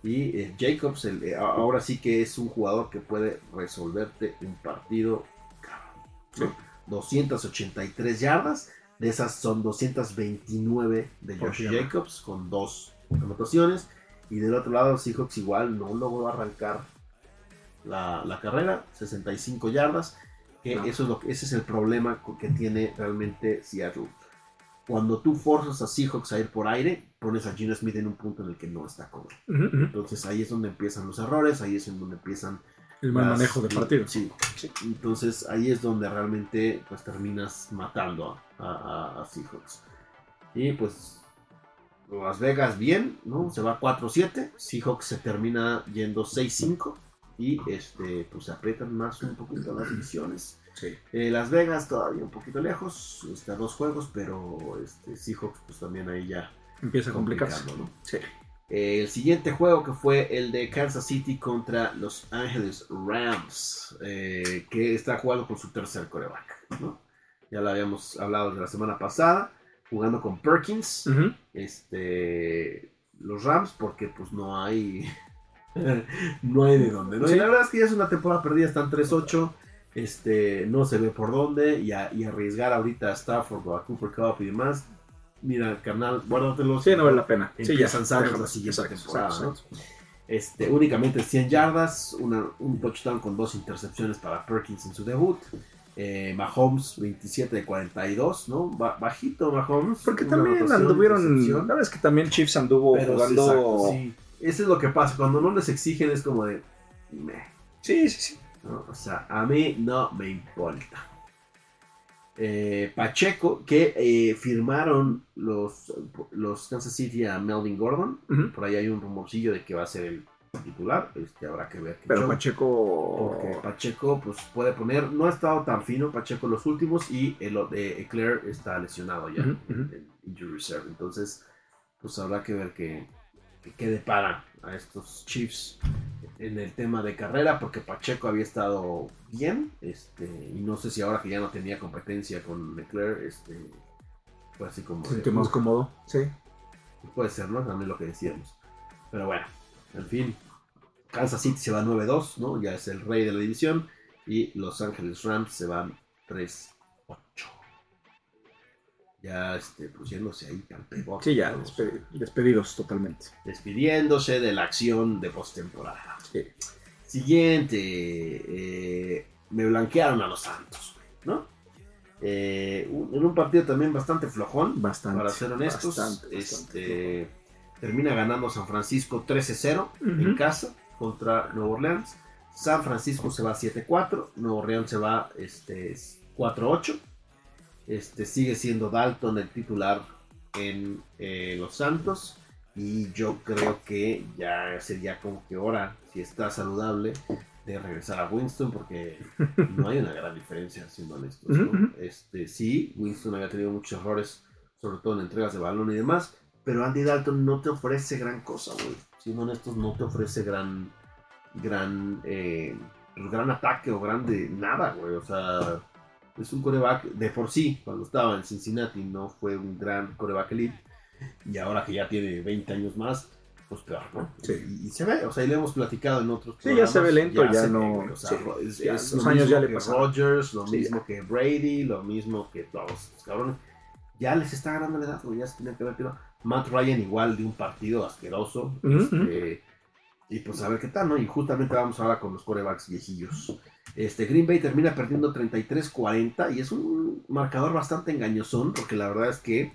Y eh, Jacobs el- eh, ahora sí que es un jugador que puede resolverte un partido. cabrón, ¿no? 283 yardas, de esas son 229 de Josh. Jacobs con dos anotaciones. Y del otro lado, Seahawks igual no logró arrancar la, la carrera, 65 yardas. Que No. eso es lo que, ese es el problema que tiene realmente Seattle. Cuando tú forzas a Seahawks a ir por aire, pones a Gino Smith en un punto en el que no está cómodo. Entonces ahí es donde empiezan los errores, ahí es en donde empiezan El mal las- manejo de partido. Sí. Sí. Entonces ahí es donde realmente pues terminas matando a, a- a Seahawks. Y pues Las Vegas bien, ¿no? Se va 4-7. Seahawks se termina yendo 6-5. Y este, pues se aprietan más un poquito las divisiones. Sí. Eh, Las Vegas todavía un poquito lejos, este, a dos juegos, pero este, Seahawks pues también ahí ya Empieza a complicarse. ¿no? Sí. Eh, el siguiente juego que fue el de Kansas City contra Los Ángeles Rams, eh, que está jugando con su tercer coreback. ¿no? Ya lo habíamos hablado de la semana pasada, jugando con Perkins, este, los Rams, porque pues no hay, *laughs* no hay de dónde. ¿no? Sí. Y la verdad es que ya es una temporada perdida, están 3-8. Este, no se ve por dónde y, a- y arriesgar ahorita a Stafford o a Cooper Cup y demás. Mira, carnal, guárdatelos. Sí, no vale la pena. Sí, ya. Déjalo. la siguiente Exacto, temporada, exacto, ¿no? exacto. Este, únicamente 100 yardas, una- un touchdown con dos intercepciones para Perkins en su debut. Eh, Mahomes 27 de 42, ¿no? Ba- bajito Mahomes. Porque también anduvieron. intercepción. La verdad es que también Chiefs anduvo Pero jugando. exacto, sí. Eso es lo que pasa, cuando no les exigen es como de... meh, sí, sí, sí. ¿No? O sea, a mí no me importa. Eh, Pacheco, que eh, firmaron los, los Kansas City a Melvin Gordon. Por ahí hay un rumorcillo de que va a ser el titular. Este, habrá que ver. Pero show, Pacheco. Porque Pacheco pues, puede poner, no ha estado tan fino Pacheco los últimos y el de Eclair está lesionado ya en, en injury reserve. Entonces, pues habrá que ver qué, qué depara a estos Chiefs en el tema de carrera, porque Pacheco había estado bien, este, y no sé si ahora que ya no tenía competencia con Leclerc, este, fue así como... Se de, sintió más "Uf, cómodo. Sí. Puede ser, ¿no? También lo que decíamos. Pero bueno, en fin. Kansas City se va 9-2, ¿no? Ya es el rey de la división. Y Los Ángeles Rams se van 3-8. Ya este, pusiéndose ahí tan pegote, Sí, ya, despedidos totalmente. Despidiéndose de la acción de postemporada. Sí. Siguiente. eh, me blanquearon a los Santos, ¿no? Eh, un- en un partido también bastante flojón. Bastante. Para ser honestos, bastante, bastante este, termina ganando San Francisco 13-0 en Ujú. casa contra Nueva Orleans. San Francisco se va 7-4, Nueva Orleans se va este, 4-8. Este, sigue siendo Dalton el titular en eh, Los Santos. Y yo creo que ya sería como que hora, si está saludable, de regresar a Winston, porque no hay una gran diferencia, siendo honestos. este, sí, Winston había tenido muchos errores, sobre todo en entregas de balón y demás, pero Andy Dalton no te ofrece gran cosa, güey. Siendo honestos, no te ofrece gran, gran, eh, gran ataque o grande nada, güey. O sea, es un coreback de por sí, cuando estaba en Cincinnati no fue un gran coreback elite, y ahora que ya tiene 20 años más, pues peor, ¿no? Sí. Y, y se ve, o sea, y le hemos platicado en otros Sí, ya se ve lento, ya ve, no- güey, o sea, sí, ro- es, ya es los lo años mismo ya le que pasaron. Rodgers, lo Sí, mismo que Brady, lo mismo que todos estos cabrones. Ya les está ganando la edad, güey, ya se tienen que ver, pero Matt Ryan igual de un partido asqueroso. Este, y pues a ver qué tal, ¿no? Y justamente vamos ahora con los corebacks viejillos. Este, Green Bay termina perdiendo 33-40 y es un marcador bastante engañosón porque la verdad es que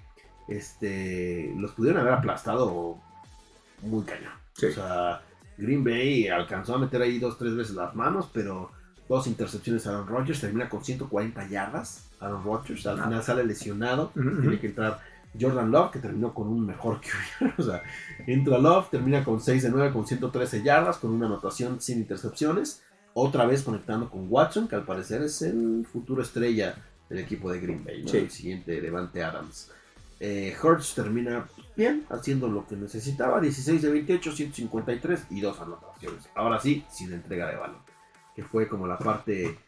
este, los pudieron haber aplastado muy cañón. Sí. O sea, Green Bay alcanzó a meter ahí dos, tres veces las manos, pero dos intercepciones a Aaron Rodgers, termina con 140 yardas. Aaron Rodgers al Ah. final sale lesionado, tiene que entrar Jordan Love, que terminó con un mejor que *laughs* O sea, entra Love, termina con 6 de 9 con 113 yardas, con una anotación sin intercepciones. Otra vez conectando con Watson, que al parecer es el futuro estrella del equipo de Green Bay, ¿no? Sí. el siguiente Levante Adams. Eh, Hurts termina bien, haciendo lo que necesitaba, 16 de 28, 153 y dos anotaciones. Ahora sí, sin entrega de balón, que fue como la parte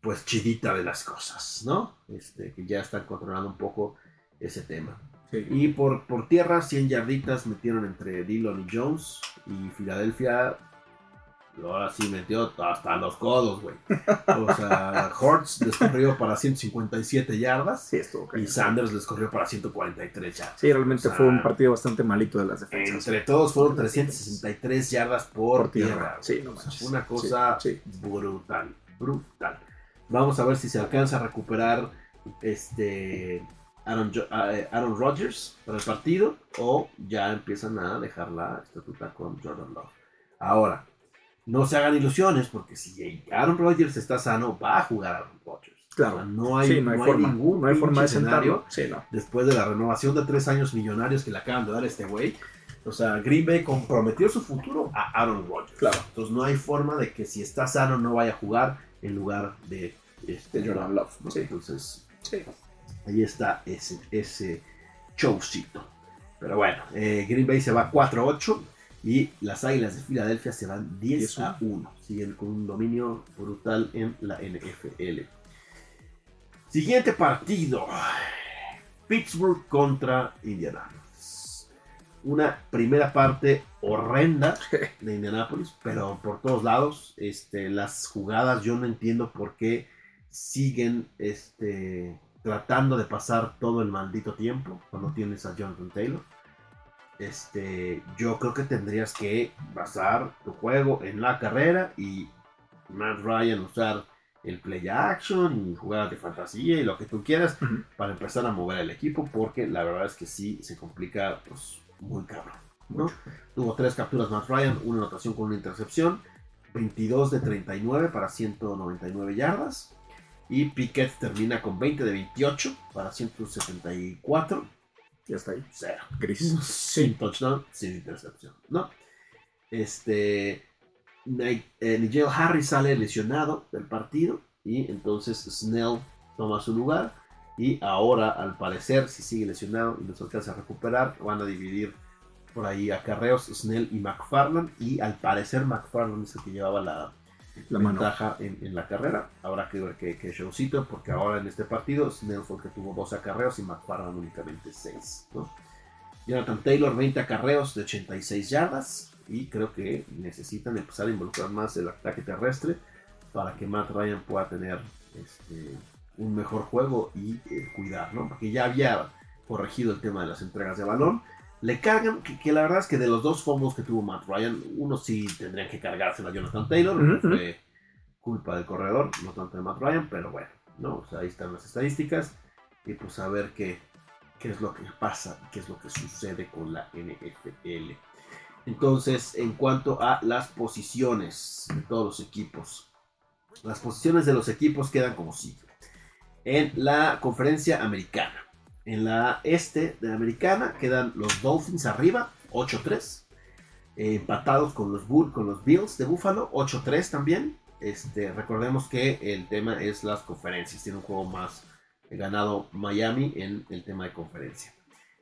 pues chidita de las cosas, ¿no? Este, que ya están controlando un poco ese tema. Sí. Y por, por tierra, 100 yarditas metieron entre Dillon y Jones. Y Filadelfia, ahora sí metió hasta los codos, güey. O sea, Hortz les corrió para 157 yardas. Sí, estuvo Y. Sanders les corrió para 143 yardas. Sí, realmente O sea, fue un partido bastante malito de las defensas. Entre todos fueron 363 yardas por, Por tierra. tierra. Sí, no manches. una cosa Sí, brutal, brutal. Vamos a ver si se alcanza a recuperar este Aaron, Jo- eh, Aaron Rodgers para el partido o ya empiezan a dejar la estatuta con Jordan Love. Ahora, no se hagan ilusiones porque si Aaron Rodgers está sano, va a jugar Aaron Rodgers. Claro. O sea, no hay, sí, no hay forma. ningún no hay forma de escenario. Sí, no. después de la renovación de tres años millonarios que le acaban de dar a este güey. O sea, Green Bay comprometió su futuro a Aaron Rodgers. Claro. Entonces no hay forma de que si está sano no vaya a jugar en lugar de, este, Jordan Love, sí. Entonces Sí. ahí está ese, ese showcito. Pero bueno, eh, Green Bay se va 4-8 y las Águilas de Filadelfia se van 10 a 1. Siguen con un dominio brutal en la NFL. Siguiente partido. Pittsburgh contra Indianapolis. Una primera parte horrenda *laughs* de Indianapolis, pero por todos lados. Este, las jugadas yo no entiendo por qué siguen este, tratando de pasar todo el maldito tiempo cuando tienes a Jonathan Taylor. Este, yo creo que tendrías que basar tu juego en la carrera y Matt Ryan usar el play action y jugadas de fantasía y lo que tú quieras para empezar a mover el equipo porque la verdad es que sí se complica pues muy cabrón. ¿no? Tuvo tres capturas Matt Ryan, una anotación con una intercepción, 22 de 39 para 199 yardas y Pickett termina con 20 de 28 para 174, Ya está ahí. cero. Gris. Sin touchdown, sin intercepción, ¿no? Este, Ni- eh, Nigel Harris sale lesionado del partido y entonces Snell toma su lugar y ahora al parecer si sigue lesionado y no se alcanza a recuperar van a dividir por ahí acarreos Snell y McFarland y al parecer McFarland es el que llevaba la, La ventaja en, la carrera. Habrá que ver qué, qué showcito, porque ahora en este partido Snell fue que tuvo dos acarreos y McFarland únicamente 6. Jonathan Taylor, 20 acarreos de 86 yardas. Y creo que necesitan empezar a involucrar más el ataque terrestre para que Matt Ryan pueda tener este, un mejor juego y eh, cuidar, ¿no? Porque ya había corregido el tema de las entregas de balón. Le cargan, que, que la verdad es que de los dos fumbles que tuvo Matt Ryan, uno sí tendrían que cargarse a Jonathan Taylor, fue culpa del corredor, no tanto de Matt Ryan, pero bueno, ¿no? O sea, ahí están las estadísticas y pues a ver qué, qué es lo que pasa, qué es lo que sucede con la NFL. Entonces, en cuanto a las posiciones de todos los equipos, las posiciones de los equipos quedan como sigue. En la conferencia americana, en la este de la americana quedan los Dolphins arriba, 8-3. eh, empatados con los, Bull, con los Bills de Buffalo, 8-3 también. Este, recordemos que el tema es las conferencias. Tiene un juego más ganado Miami en el tema de conferencia.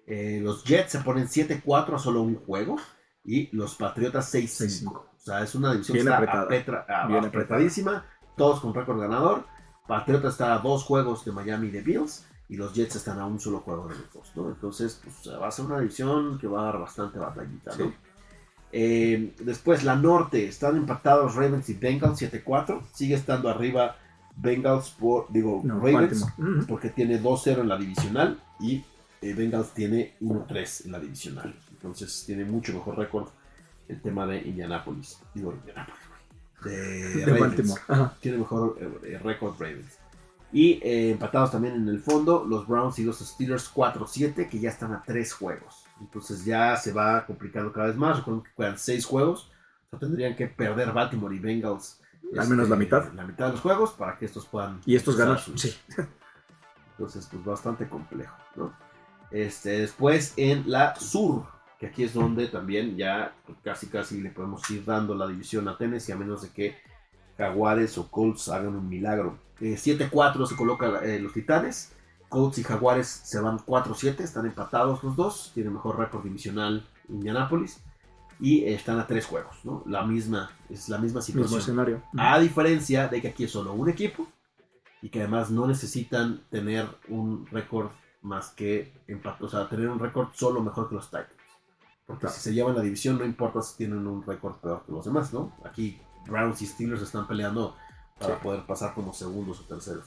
Eh, los Jets se ponen 7-4 a solo un juego. Y los Patriotas 6-5. 6-5. O sea, es una división Bien que está apretada. ah, Bien apretadísima. Todos con récord ganador. Patriotas está a dos juegos de Miami y de Bills. Y los Jets están a un solo juego de los. ¿no? Entonces, pues, va a ser una división que va a dar bastante batallita. ¿no? Sí. Eh, después la norte, están empatados Ravens y Bengals 7-4. Sigue estando arriba Bengals por, digo, No, Ravens Baltimore. Porque tiene 2-0 en la divisional y eh, Bengals tiene 1-3 en la divisional. Entonces tiene mucho mejor récord el tema de Indianapolis. Digo, Indianapolis. De, De. Baltimore. Ajá. Tiene mejor eh, récord Ravens. Y eh, empatados también en el fondo los Browns y los Steelers 4-7 que ya están a 3 juegos. Entonces ya se va complicando cada vez más. Recuerden que quedan 6 juegos. O sea, tendrían que perder Baltimore y Bengals. este, Al menos la mitad. La mitad de los juegos para que estos puedan... Y estos ganan. sus- Sí. entonces, pues bastante complejo, ¿no? Este, después en la sur, que aquí es donde también ya casi casi le podemos ir dando la división a Tennessee, a menos de que Jaguares o Colts hagan un milagro. Eh, 7-4 se colocan eh, los Titanes. Colts y Jaguares se van 4-7, están empatados los dos, tienen mejor récord divisional Indianapolis y eh, están a tres juegos, ¿no? La misma, es la misma situación. escenario. A diferencia de que aquí es solo un equipo y que además no necesitan tener un récord más que empate, o sea, tener un récord solo mejor que los Titans. Porque Claro. si se llevan la división, no importa si tienen un récord peor que los demás, ¿no? Aquí Browns y Steelers están peleando para Sí. poder pasar como segundos o terceros.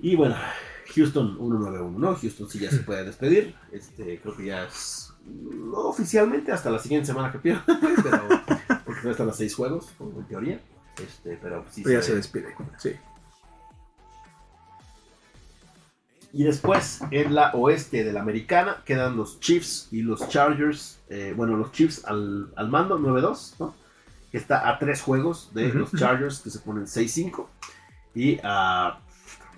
Y bueno, Houston 1-9-1, ¿no? Houston sí ya se *laughs* puede despedir. Este, creo que ya es no oficialmente hasta la siguiente semana que pierdan, *laughs* pero porque no están a seis juegos, en teoría. Este, pero sí Pero ya se- se despide. Sí. Y después, en la oeste de la americana, quedan los Chiefs y los Chargers. eh, bueno, los Chiefs al, al mando, 9-2, ¿no? Que está a tres juegos de los. Chargers, que se ponen 6-5. Y a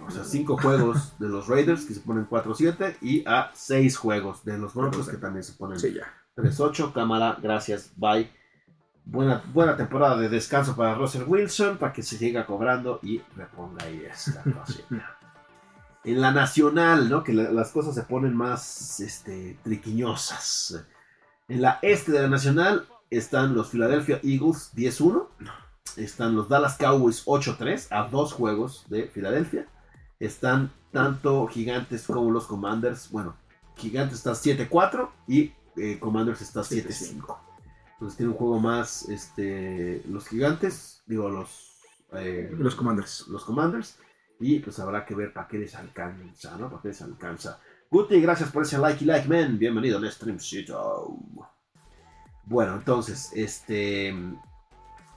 o sea, cinco juegos de los Raiders, que se ponen 4-7. Y a seis juegos de los Broncos, que también se ponen Sí, ya. 3-8. Cámara, gracias, bye. Buena, buena temporada de descanso para Russell Wilson, para que se siga cobrando y reponga ahí esta cosita. *laughs* En la nacional, ¿no? Que la- las cosas se ponen más este, triquiñosas. En la este de la nacional están los Philadelphia Eagles 10-1. Están los Dallas Cowboys 8-3 a dos juegos de Filadelfia. Están tanto Gigantes como los Commanders. Bueno, Gigantes está 7-4 y eh, Commanders está 7-5. Entonces tiene un juego más este, los Gigantes, digo los, eh, Los Commanders. los Commanders. Y pues habrá que ver para qué les alcanza, ¿no? Para qué les alcanza. Guti, gracias por ese like y like, man. Bienvenido al Streamcito. Bueno, entonces, este.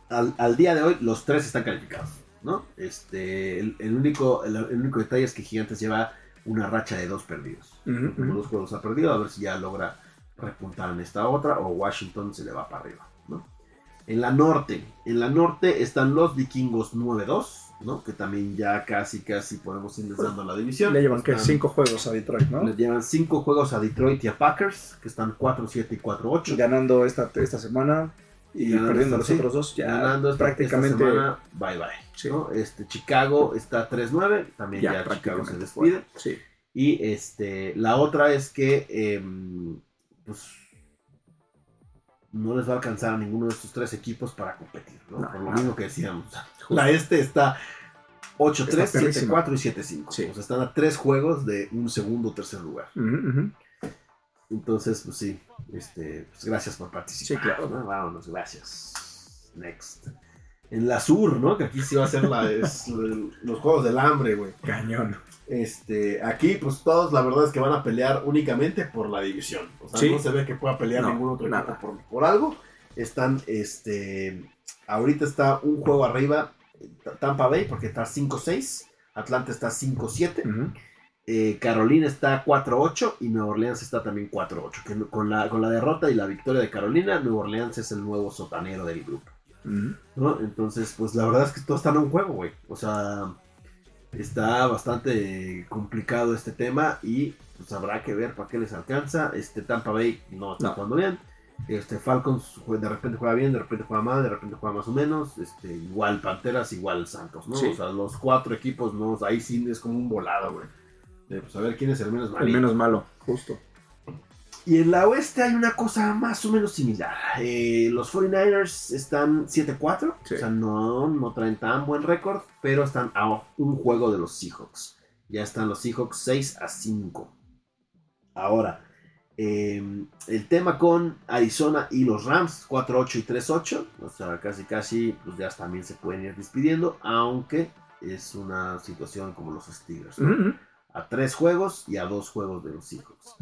Al, al día de hoy, los tres están calificados, ¿no? Este. El, el único, el, el único detalle es que Gigantes lleva una racha de dos perdidos. Dos juegos ha perdido, a ver si ya logra repuntar en esta otra o Washington se le va para arriba. ¿no? En la norte, en la norte están los vikingos 9-2, ¿no? Que también ya casi, casi podemos ir dando la división. Le llevan que cinco juegos a Detroit, ¿no? Le llevan cinco juegos a Detroit y a Packers, que están 4-7 y 4-8. Ganando esta, esta semana y Ganando perdiendo los sí. otros dos, ya Ganando esta, prácticamente. esta semana, bye bye. Sí. ¿no? Este, Chicago está 3-9, también ya, ya, Chicago se despide. Sí. Y este, la otra es que em, pues, no les va a alcanzar a ninguno de estos tres equipos para competir, ¿no? No, Por lo no. mismo que decíamos. La este está 8-3, Está perrísima. 7-4 y 7-5. Sí. O sea, están a tres juegos de un segundo o tercer lugar. Ujú, ujú. Entonces, pues sí, este, pues gracias por participar. Sí, claro. ¿no? Vámonos, gracias. Next. En la sur, ¿no? Que aquí sí va a ser la, es, *laughs* los Juegos del Hambre, güey. Cañón. Este, aquí, pues todos la verdad es que van a pelear únicamente por la división. O sea, Sí. no se ve que pueda pelear No, ningún otro equipo por, por algo. Están, este, ahorita está un juego arriba T- Tampa Bay porque está 5-6. Atlanta está 5-7. Ujú. eh, Carolina está 4-8 y Nueva Orleans está también 4-8. Que no- con la, con la derrota y la victoria de Carolina, Nueva Orleans es el nuevo sotanero del grupo. Entonces, pues la verdad es que todos están en un juego, güey. O sea, está bastante complicado este tema y pues habrá que ver para qué les alcanza. Este Tampa Bay no está No. jugando bien. Este Falcons de repente juega bien, de repente juega mal, de repente juega más o menos. Este, igual Panteras, igual Santos, ¿no? Sí. O sea, los cuatro equipos, no, ahí sí es como un volado, güey. De, pues a ver quién es el menos El malito. menos malo, justo. Y en la oeste hay una cosa más o menos similar. Eh, los 49ers están 7-4, Sí. o sea, no, no traen tan buen récord, pero están a un juego de los Seahawks. Ya están los Seahawks 6 a 5. Ahora, eh, el tema con Arizona y los Rams 4-8 y 3-8, o sea, casi casi pues ya también se pueden ir despidiendo, aunque es una situación como los Steelers. ¿no? Ujú, ujú. a tres juegos y a dos juegos de los Seahawks.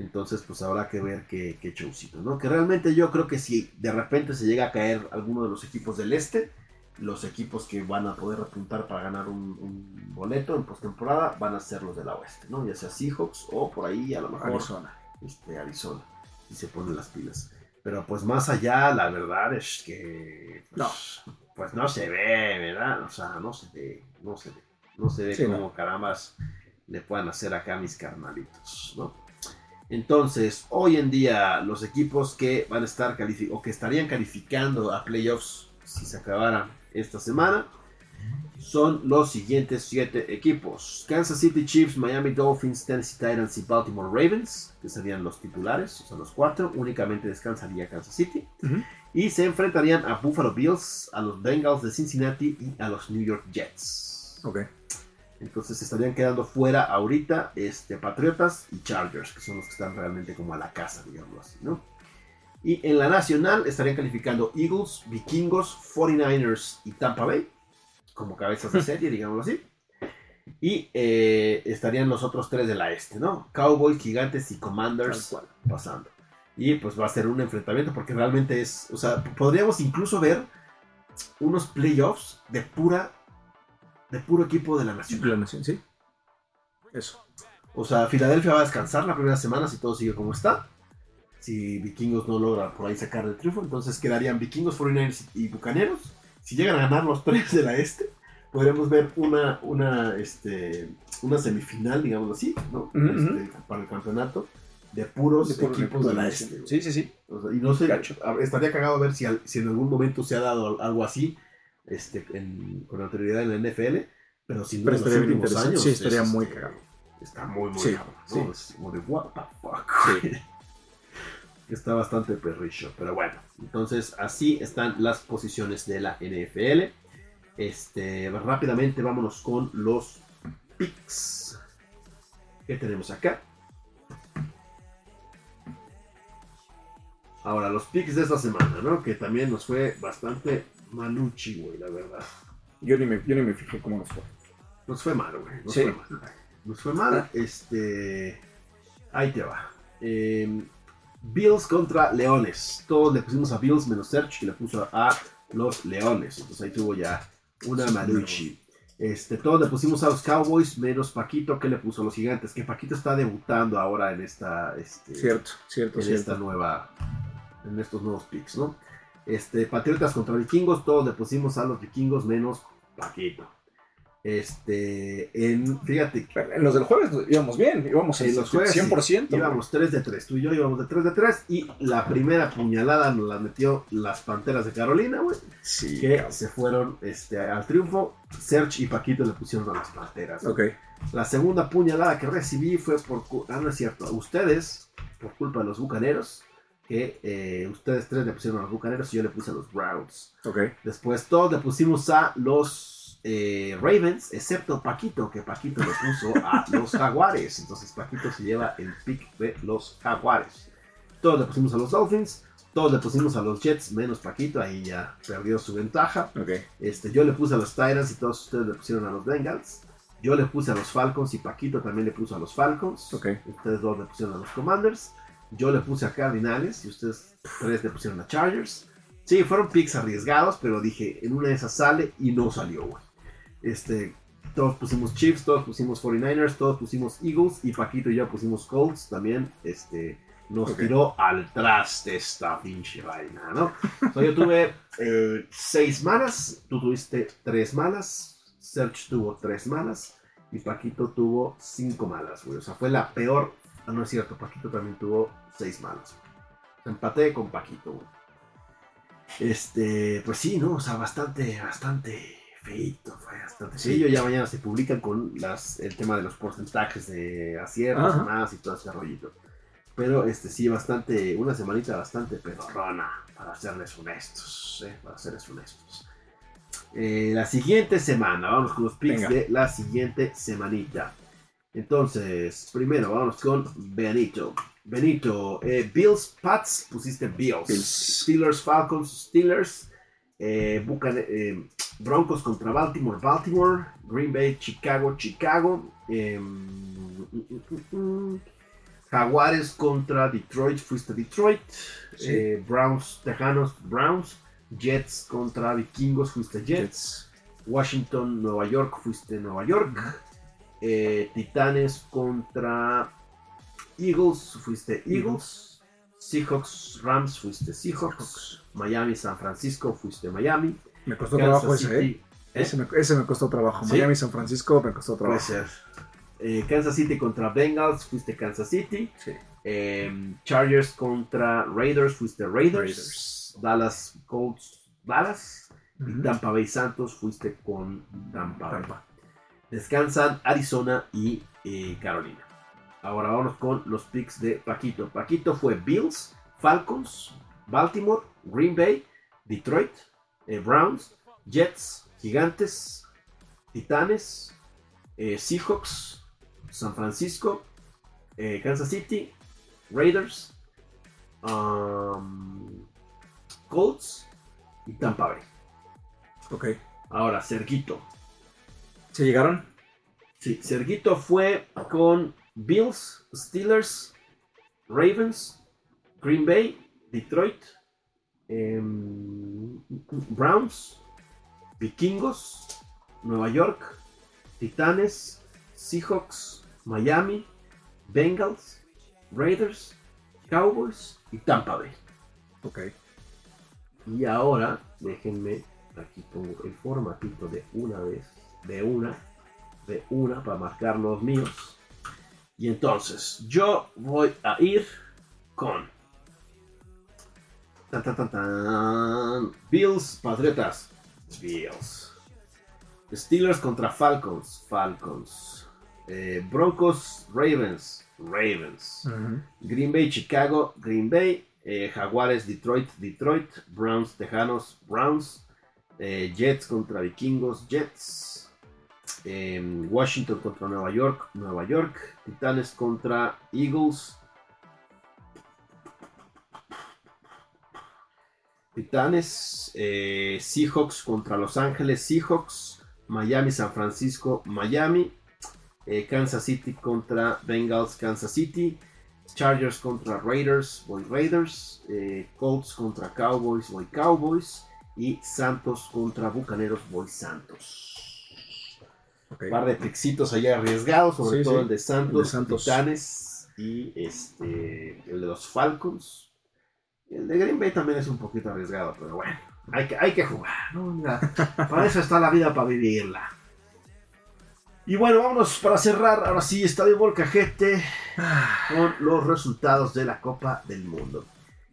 Entonces, pues habrá que ver qué, qué showcito, ¿no? Que realmente yo creo que si de repente se llega a caer alguno de los equipos del este, los equipos que van a poder apuntar para ganar un, un boleto en postemporada van a ser los de la oeste, ¿no? Ya sea Seahawks o por ahí a lo mejor Arizona. este, Arizona, y se ponen las pilas. Pero pues más allá, la verdad es que pues, pues no se ve, ¿verdad? O sea, no se ve, no se ve, no se ve Sí, como no. carambas le puedan hacer acá a mis carnalitos, ¿no? Entonces, hoy en día, los equipos que van a estar o que estarían calificando a playoffs si se acabara esta semana son los siguientes siete equipos: Kansas City Chiefs, Miami Dolphins, Tennessee Titans y Baltimore Ravens, que serían los titulares, o sea, los cuatro. Únicamente descansaría Kansas City. Y se enfrentarían a Buffalo Bills, a los Bengals de Cincinnati y a los New York Jets. Ok. Entonces estarían quedando fuera ahorita este, Patriotas y Chargers, que son los que están realmente como a la casa, digamos así, ¿no? Y en la nacional estarían calificando Eagles, Vikingos, 49ers y Tampa Bay, como cabezas de serie, digámoslo así. Y eh, estarían los otros tres de la este, ¿no? Cowboys, Gigantes y Commanders pasando. Y pues va a ser un enfrentamiento porque realmente es, o sea, podríamos incluso ver unos playoffs de pura, de puro equipo de la nación. La nación, sí. Eso. O sea, Filadelfia va a descansar la primera semana si todo sigue como está. Si Vikingos no logra por ahí sacar el triunfo, entonces quedarían Vikingos, 49ers y Bucaneros. Si llegan a ganar los tres de la este, podremos ver una, una, este, una semifinal, digamos así, ¿no? Este, Para el campeonato de puros De puro equipos de la este. Sí, sí, sí. O sea, y no sé, estaría cagado ver si, al- si en algún momento se ha dado algo así este, en- con autoridad en la NFL, pero sin duda Pero en los últimos años. Sí, estaría es, muy este, cagado. Está muy, muy Sí, cabrón, ¿no? sí. Es como de, what the fuck. Sí. *laughs* Está bastante perrillo, pero bueno. Entonces, así están las posiciones de la NFL. Este, rápidamente vámonos con los picks. ¿Qué tenemos acá? Ahora, los picks de esta semana, ¿no? Que también nos fue bastante maluchi, güey, la verdad. Yo ni me, yo ni me fijé cómo nos fue. Nos fue mal, güey. Nos Sí. fue mal. Nos fue mal. Este. Ahí te va. Eh, Bills contra Leones. Todos le pusimos a Bills menos Search que le puso a los Leones. Entonces ahí tuvo ya una maluchi. Este, todos le pusimos a los Cowboys menos Paquito que le puso a los Gigantes. Que Paquito está debutando ahora en esta. Este, Cierto, cierto, en cierto. esta nueva en estos nuevos picks, ¿no? Este, Patriotas contra Vikingos, todos le pusimos a los Vikingos menos Paquito. Este, en, fíjate, En los del jueves íbamos bien, íbamos En los los jueves, sí. 100%. íbamos 3 de 3, tú y yo íbamos de 3 de 3 y la primera puñalada nos la metió las Panteras de Carolina, güey, Sí, que cabrón. se fueron este, al triunfo. Serge y Paquito le pusieron a las Panteras. Ok. La segunda puñalada que recibí fue por, ah, no es cierto, ustedes, por culpa de los Bucaneros, que eh, ustedes tres le pusieron a los Bucaneros y yo le puse a los Browns. Después todos le pusimos a los eh, Ravens, excepto Paquito, que Paquito le puso a *laughs* los Jaguares. Entonces Paquito se lleva el pick de los Jaguares. Todos le pusimos a los Dolphins, todos le pusimos a los Jets, menos Paquito, ahí ya perdió su ventaja. Ok. Este, yo le puse a los Titans y todos ustedes le pusieron a los Bengals. Yo le puse a los Falcons y Paquito también le puso a los Falcons. Ok. Ustedes dos le pusieron a los Commanders. Yo le puse a Cardinales y ustedes tres le pusieron a Chargers. Sí, fueron picks arriesgados, pero dije, en una de esas sale y no salió, güey. Este, todos pusimos Chiefs, todos pusimos 49ers, todos pusimos Eagles y Paquito y yo pusimos Colts también. Este, nos tiró al traste esta pinche vaina, ¿no? So, yo tuve eh, seis malas, tú tuviste tres malas, Serge tuvo tres malas y Paquito tuvo cinco malas, güey. O sea, fue la peor. Ah, no es cierto, Paquito también tuvo seis malas. Empaté con Paquito, güey. Este, pues sí, ¿no? O sea, bastante, bastante feito, bastante. Sí, yo ya mañana se publican con las, el tema de los porcentajes de aciertos más y todo ese rollito. Pero este sí, bastante, una semanita bastante pedorrona, para serles honestos, ¿eh? Para serles honestos. Eh, la siguiente semana, vamos con los picks Venga. de la siguiente semanita. Entonces, primero vamos con Benito. Benito, eh, Bills, Pats, pusiste Bills. Bills. Steelers, Falcons, Steelers. Eh, eh, Broncos contra Baltimore, Baltimore. Green Bay, Chicago, Chicago. Mm. Jaguares contra Detroit, fuiste Detroit. Sí. Browns, Tejanos, Browns. Jets contra Vikingos, fuiste Jets. Washington, Nueva York, fuiste Nueva York. Eh, Titanes contra Eagles, fuiste Eagles. Seahawks, Rams, fuiste Seahawks. Miami, San Francisco, fuiste Miami. Me costó Kansas trabajo ese, ¿eh? City, ¿eh? Ese me, ese me costó trabajo. ¿Sí? Miami, San Francisco, me costó Puede trabajo. ser. Eh, Kansas City contra Bengals, fuiste Kansas City. Sí. Eh, Chargers contra Raiders, fuiste Raiders. Raiders. Dallas Colts, Dallas. Y Ujú. Tampa Bay Santos, fuiste con Tampa Bay. Tampa. Descansan Arizona y eh, Carolina. Ahora vamos con los picks de Paquito. Paquito fue Bills, Falcons, Baltimore, Green Bay, Detroit, eh, Browns, Jets, Gigantes, Titanes, eh, Seahawks, San Francisco, Kansas City, Raiders, um, Colts y Tampa Bay. Ok. Ahora, Cerquito. ¿Se llegaron? Sí, Serguito fue con Bills, Steelers, Ravens, Green Bay, Detroit, em, Browns, Vikingos, Nueva York, Titanes, Seahawks, Miami, Bengals, Raiders, Cowboys y Tampa Bay. Ok. Y ahora, déjenme, aquí pongo el formatito de una vez, de una, de una, para marcar los míos. Y entonces, yo voy a ir con... Tan, tan, tan, tan, Bills, Patriotas, Bills. Steelers contra Falcons, Falcons. Eh, Broncos, Ravens, Ravens. Green Bay, Chicago, Green Bay. eh, Jaguares, Detroit, Detroit. Browns, Tejanos, Browns. eh, Jets contra Vikingos, Jets. Washington contra Nueva York, Nueva York. Titanes contra Eagles. Titanes. eh, Seahawks contra Los Ángeles, Seahawks. Miami, San Francisco, Miami. eh, Kansas City contra Bengals, Kansas City. Chargers contra Raiders, voy Raiders. eh, Colts contra Cowboys, voy Cowboys. Y Santos contra Bucaneros, voy Santos. Ok. Un par de pixitos allá arriesgados, sobre Sí, todo sí. el de Santos, El de Santos. Titanes y este, el de los Falcons. El de Green Bay también es un poquito arriesgado, pero bueno, hay que, hay que jugar. ¿no? Mira, para eso está la vida, para vivirla. Y bueno, vámonos para cerrar. Ahora sí, Estadio Volcajete con los resultados de la Copa del Mundo.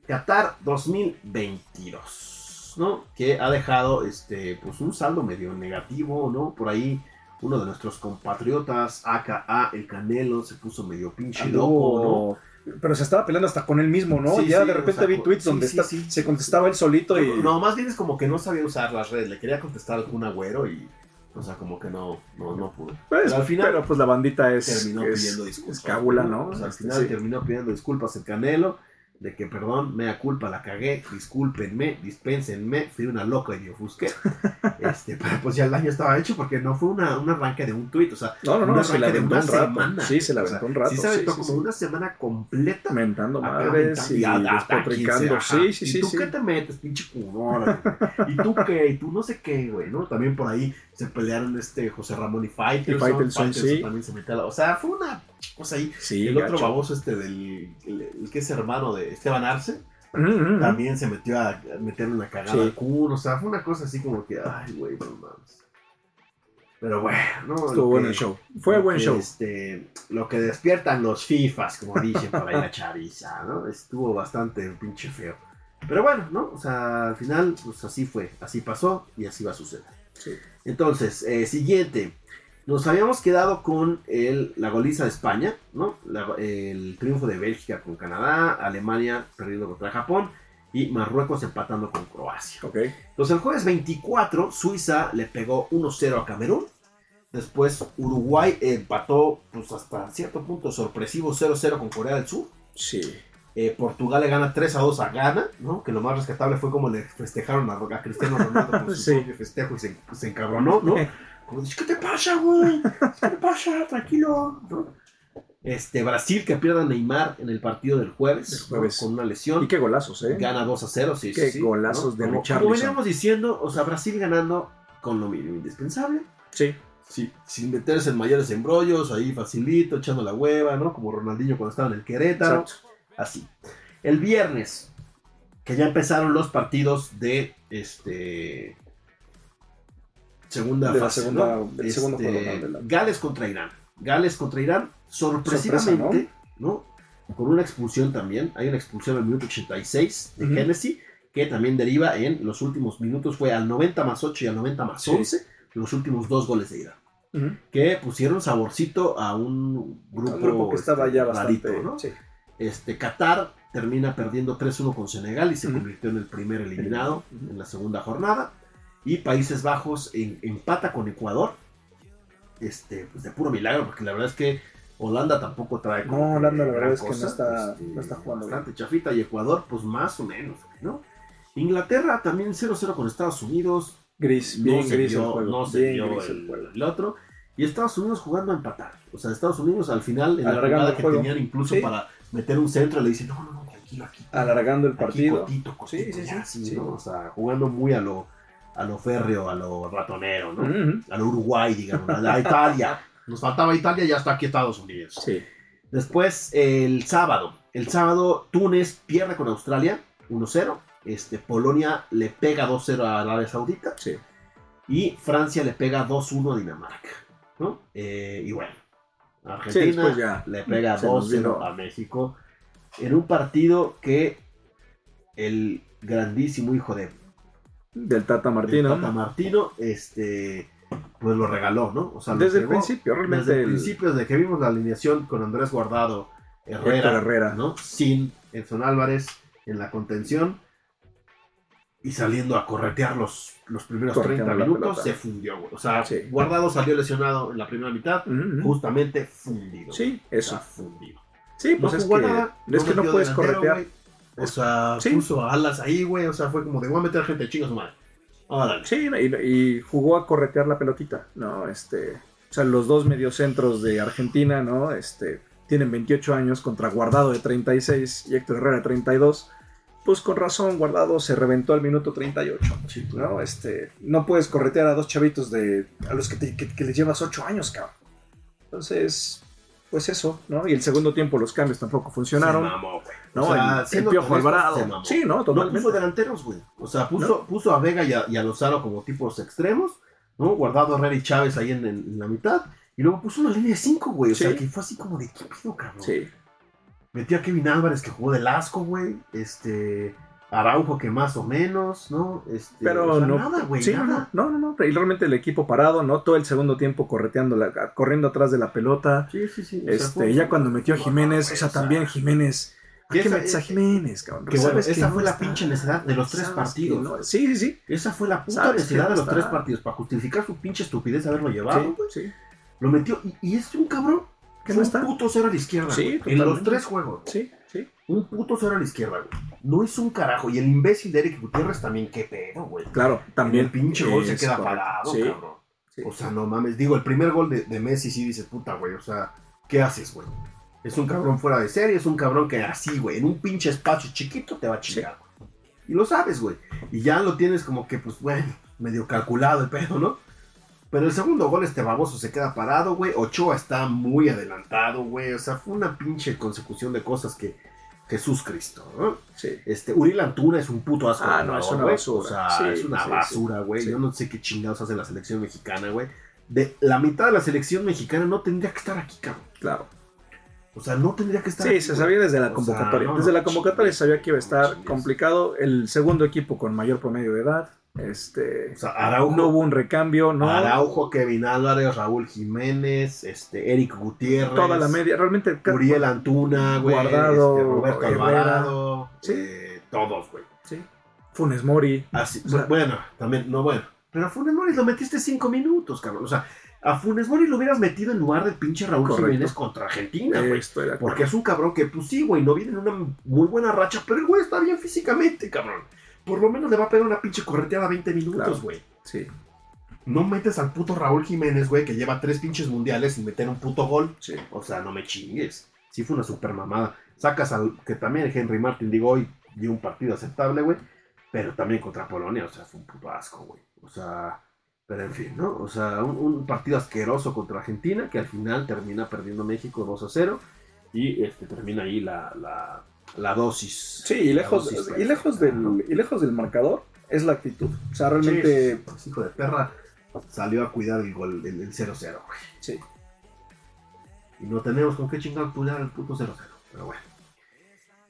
Qatar 2022, ¿no? Que ha dejado este, pues un saldo medio negativo, ¿no? Por ahí uno de nuestros compatriotas, AKA El Canelo, se puso medio pinche loco, ¿no? Pero se estaba peleando hasta con él mismo, ¿no? Sí, ya sí, de repente o sea, vi tweets sí, donde está- se contestaba él solito y. No, más bien es como que no sabía usar las redes. Le quería contestar algún agüero y, o sea, como que no, no, no pudo. Pues, pero al final pero pues la bandita es. terminó es- pidiendo disculpas. es cábula, ¿no? O sea, al Este, final terminó pidiendo disculpas el Canelo, de que perdón, mea culpa, la cagué, discúlpenme, dispénsenme, fui una loca y me ofusqué. *laughs* este, pero pues ya el daño estaba hecho porque no fue una, un arranque de un tuit, o sea, No, no, un no, se la de una un rato. semana. Sí, se la O aventó sea, un rato. Sí se aventó sí, como sí. una semana completa. Mentando madres y quien despotricando. ajá. Sí, sí, ¿Y sí. tú sí. qué te metes, pinche cudor? ¿Y tú qué? ¿Y tú no sé qué, güey? ¿no? También por ahí se pelearon este José Ramón y Faitelson. Y Faitelson, sí. también se metió a la... O sea, fue una cosa ahí. Sí, el otro baboso este del... El, el que es hermano de Esteban Arce, Ujú, ujú. también se metió a meterle una cagada Sí. al Kun. O sea, fue una cosa así como que, ay, güey, no mames. Pero bueno, Estuvo bueno el show. Fue buen que, show. Este, lo que despiertan los FIFAs, como dicen por ahí la *laughs* chaviza, ¿no? Estuvo bastante pinche feo. Pero bueno, ¿no? O sea, al final, pues así fue, así pasó y así va a suceder. Sí. Entonces, eh, siguiente. Nos habíamos quedado con el, la goliza de España, ¿no? La- el triunfo de Bélgica con Canadá, Alemania perdiendo contra Japón y Marruecos empatando con Croacia. Ok. Entonces el jueves 24 Suiza le pegó 1-0 a Camerún. Después Uruguay empató pues hasta cierto punto sorpresivo 0-0 con Corea del Sur. Sí. Eh, Portugal le gana 3-2 a Ghana, ¿no? Que lo más rescatable fue como le festejaron a, a Cristiano Ronaldo por su *laughs* Sí. festejo y se, se encabronó, ¿no? *laughs* Como ¿qué te pasa, güey? ¿Qué te pasa? Tranquilo. ¿no? Este, Brasil que pierde a Neymar en el partido del jueves. ¿no? con una lesión. Y qué golazos, ¿eh? Gana 2 a 0, sí, Qué sí, sí, golazos de como, Richarlison. como veníamos diciendo, o sea, Brasil ganando con lo mínimo indispensable, Sí. sí, sin meterse en mayores embrollos, ahí facilito, echando la hueva, ¿no? Como Ronaldinho cuando estaba en el Querétaro, Exacto. así. El viernes, que ya empezaron los partidos de este segunda De la fase, segunda- ¿no? del segundo Este, juego, ¿no? De la- Gales contra Irán. Gales contra Irán, sorpresivamente, ¿no? Con una expulsión también. Hay una expulsión al minuto 86 de Ujú. Hennessy, que también deriva en los últimos minutos, fue al 90 más 8 y al 90 más Sí. 11, los últimos dos goles de Irán. Ujú. Que pusieron saborcito a un grupo, Un grupo que estaba este, ya bastante. rarito, ¿no? Sí. Este, Qatar termina perdiendo 3-1 con Senegal y se Ujú. convirtió en el primer eliminado en la segunda jornada. Y Países Bajos en- empata con Ecuador. Este, pues de puro milagro, porque la verdad es que Holanda tampoco trae. No, Holanda la verdad es que no cosa, está- no está jugando Bastante chafita y Ecuador, pues más o menos, ¿no? Inglaterra también 0-0 con Estados Unidos. Gris, bien gris vio, el juego. no se bien vio gris el el, juego. el otro. Y Estados Unidos jugando a empatar. O sea, Estados Unidos al final, en la jugada que juego. tenían incluso Sí. para meter un centro, le dicen, no, no, no, tranquilo aquí. Alargando el Aquí partido. cortito, cortito, Sí, sí, ya, sí, sí, sí. ¿no? O sea, jugando muy a lo, a lo férreo, a lo ratonero, ¿no? A lo Uruguay, digamos, a la Italia. Nos faltaba Italia, ya está aquí Estados Unidos. Sí. Después, el sábado. El sábado, Túnez pierde con Australia 1-0. Este, Polonia le pega 2-0 a Arabia Saudita. Sí. Y Francia le pega 2-1 a Dinamarca. ¿no? Eh, y bueno, Argentina ya. le pega se nos 2-0 vino. a México. En un partido que el grandísimo hijo de Del Tata del Martino. Tata Martino, este, pues lo regaló, ¿no? O sea, Desde el principio, realmente. Desde el principio, desde que vimos la alineación con Andrés Guardado, Herrera, Herrera. ¿no? Sin Edson Álvarez en la contención y saliendo a corretear los, los primeros Correteando 30 la minutos, se fundió, güey. O sea, Sí. Guardado salió lesionado en la primera mitad, justamente fundido. Sí, eso. O sea, fundido. Sí, No pues es que, nada, es que no puedes corretear. güey. O sea, Sí. puso alas ahí, güey. O sea, fue como de voy a meter gente chinga su madre. Órale. Sí, y, y jugó a corretear la pelotita, ¿no? Este, o sea, los dos mediocentros de Argentina, ¿no? Este, tienen 28 años contra Guardado de 36 y Héctor Herrera de 32. Pues con razón, Guardado se reventó al minuto 38, Sí, ¿no? Este, no puedes corretear a dos chavitos de a los que, te- que- que les llevas 8 años, cabrón. Entonces, pues eso, ¿no? Y el segundo tiempo los cambios tampoco funcionaron. Se mamó, güey. ¿No? O sea, el, el Piojo Alvarado. Sí, ¿no? No Totalmente. puso delanteros, güey. O sea, puso, puso a Vega y a, y a Lozano como tipos extremos, ¿no? Guardado Herrera y Chávez ahí en, en la mitad. Y luego puso una línea de 5, güey. O Sí. sea, que fue así como de qué pido, cabrón. Sí. Metió a Kevin Álvarez que jugó del asco, güey. Este. Araujo que más o menos, ¿no? Este, Pero o sea, no. Nada, güey. sí, nada. no, no, no, no. Y realmente el equipo parado, ¿no? Todo el segundo tiempo correteando, la- corriendo atrás de la pelota. Sí, sí, sí. o sea, Este, ya cuando metió a No, Jiménez, o sea, también Jiménez. ¿A Y qué esa- metes a eh, Jiménez, cabrón? que bueno, esa fue la está- pinche necesidad de los tres partidos. no- Sí, sí, sí. Esa fue la puta necesidad no de los está- tres partidos para justificar su pinche estupidez de haberlo llevado, Sí, sí. Lo metió. Y, y es un cabrón ¿Qué que no está? un puto cero a la izquierda. Sí, güey. En los tres juegos. Sí, sí. Un puto cero a la izquierda, güey. No hizo un carajo. Y el imbécil de Eric Gutiérrez también, qué pedo, güey. Claro, también. el pinche gol se es queda correcto. parado, Sí, cabrón. sí. O sea, no mames. Digo, el primer gol de, de Messi sí dices, puta, güey. O sea, ¿qué haces, güey? Es un cabrón fuera de serie, es un cabrón que así, güey, en un pinche espacio chiquito te va a chingar, güey. Y lo sabes, güey. Y ya lo tienes como que, pues, bueno, medio calculado el pedo, ¿no? Pero el segundo gol, este baboso se queda parado, güey. Ochoa está muy adelantado, güey. O sea, fue una pinche consecución de cosas que Jesús Cristo, ¿no? Sí. Este, Uriel Antuna es un puto asco. Ah, no, es una basura. O sea, Sí, es una sí, basura, güey. sí. Yo no sé qué chingados hace la selección mexicana, güey. De la mitad de la selección mexicana no tendría que estar aquí, cabrón. Claro. O sea, no tendría que estar Sí, aquí, se sabía desde la O convocatoria. sea, no, desde no la convocatoria se sabía que iba a estar complicado. El segundo equipo con mayor promedio de edad. Este. O sea, Araujo, No hubo un recambio, no. Araujo, Kevin Álvarez, Raúl Jiménez, este, Eric Gutiérrez. Toda la media. Realmente. Uriel Antuna, güey. Guardado, este, Roberto Herrera. Alvarado. Sí. eh, todos, güey. Sí. Funes Mori. Así, O sea- bueno, también, no, bueno. Pero Funes Mori lo metiste cinco minutos, cabrón. O sea, a Funes Mori lo hubieras metido en lugar del pinche Raúl Correcto. Jiménez contra Argentina, güey. De. Porque es un cabrón que, pues sí, güey, no viene en una muy buena racha, pero el güey está bien físicamente, cabrón. Por lo menos le va a pegar una pinche correteada 20 minutos, Claro. güey. Sí, No metes al puto Raúl Jiménez, güey, que lleva tres pinches mundiales sin meter un puto gol. sí. O sea, no me chingues. Sí fue una super mamada. Sacas al que también Henry Martin, digo, hoy dio un partido aceptable, güey. Pero también contra Polonia, o sea, fue un puto asco, güey. O sea, pero en fin, ¿no? O sea, un, un partido asqueroso contra Argentina que al final termina perdiendo México 2 a 0. Y este, termina ahí la, la, la dosis. Sí, y lejos, y, lejos del, y lejos del marcador es la actitud. O sea, realmente. Sí, pues, hijo de perra salió a cuidar el gol, el el 0-0, güey. Sí. Y no tenemos con qué chingar cuidar el puto 0-0. Pero bueno.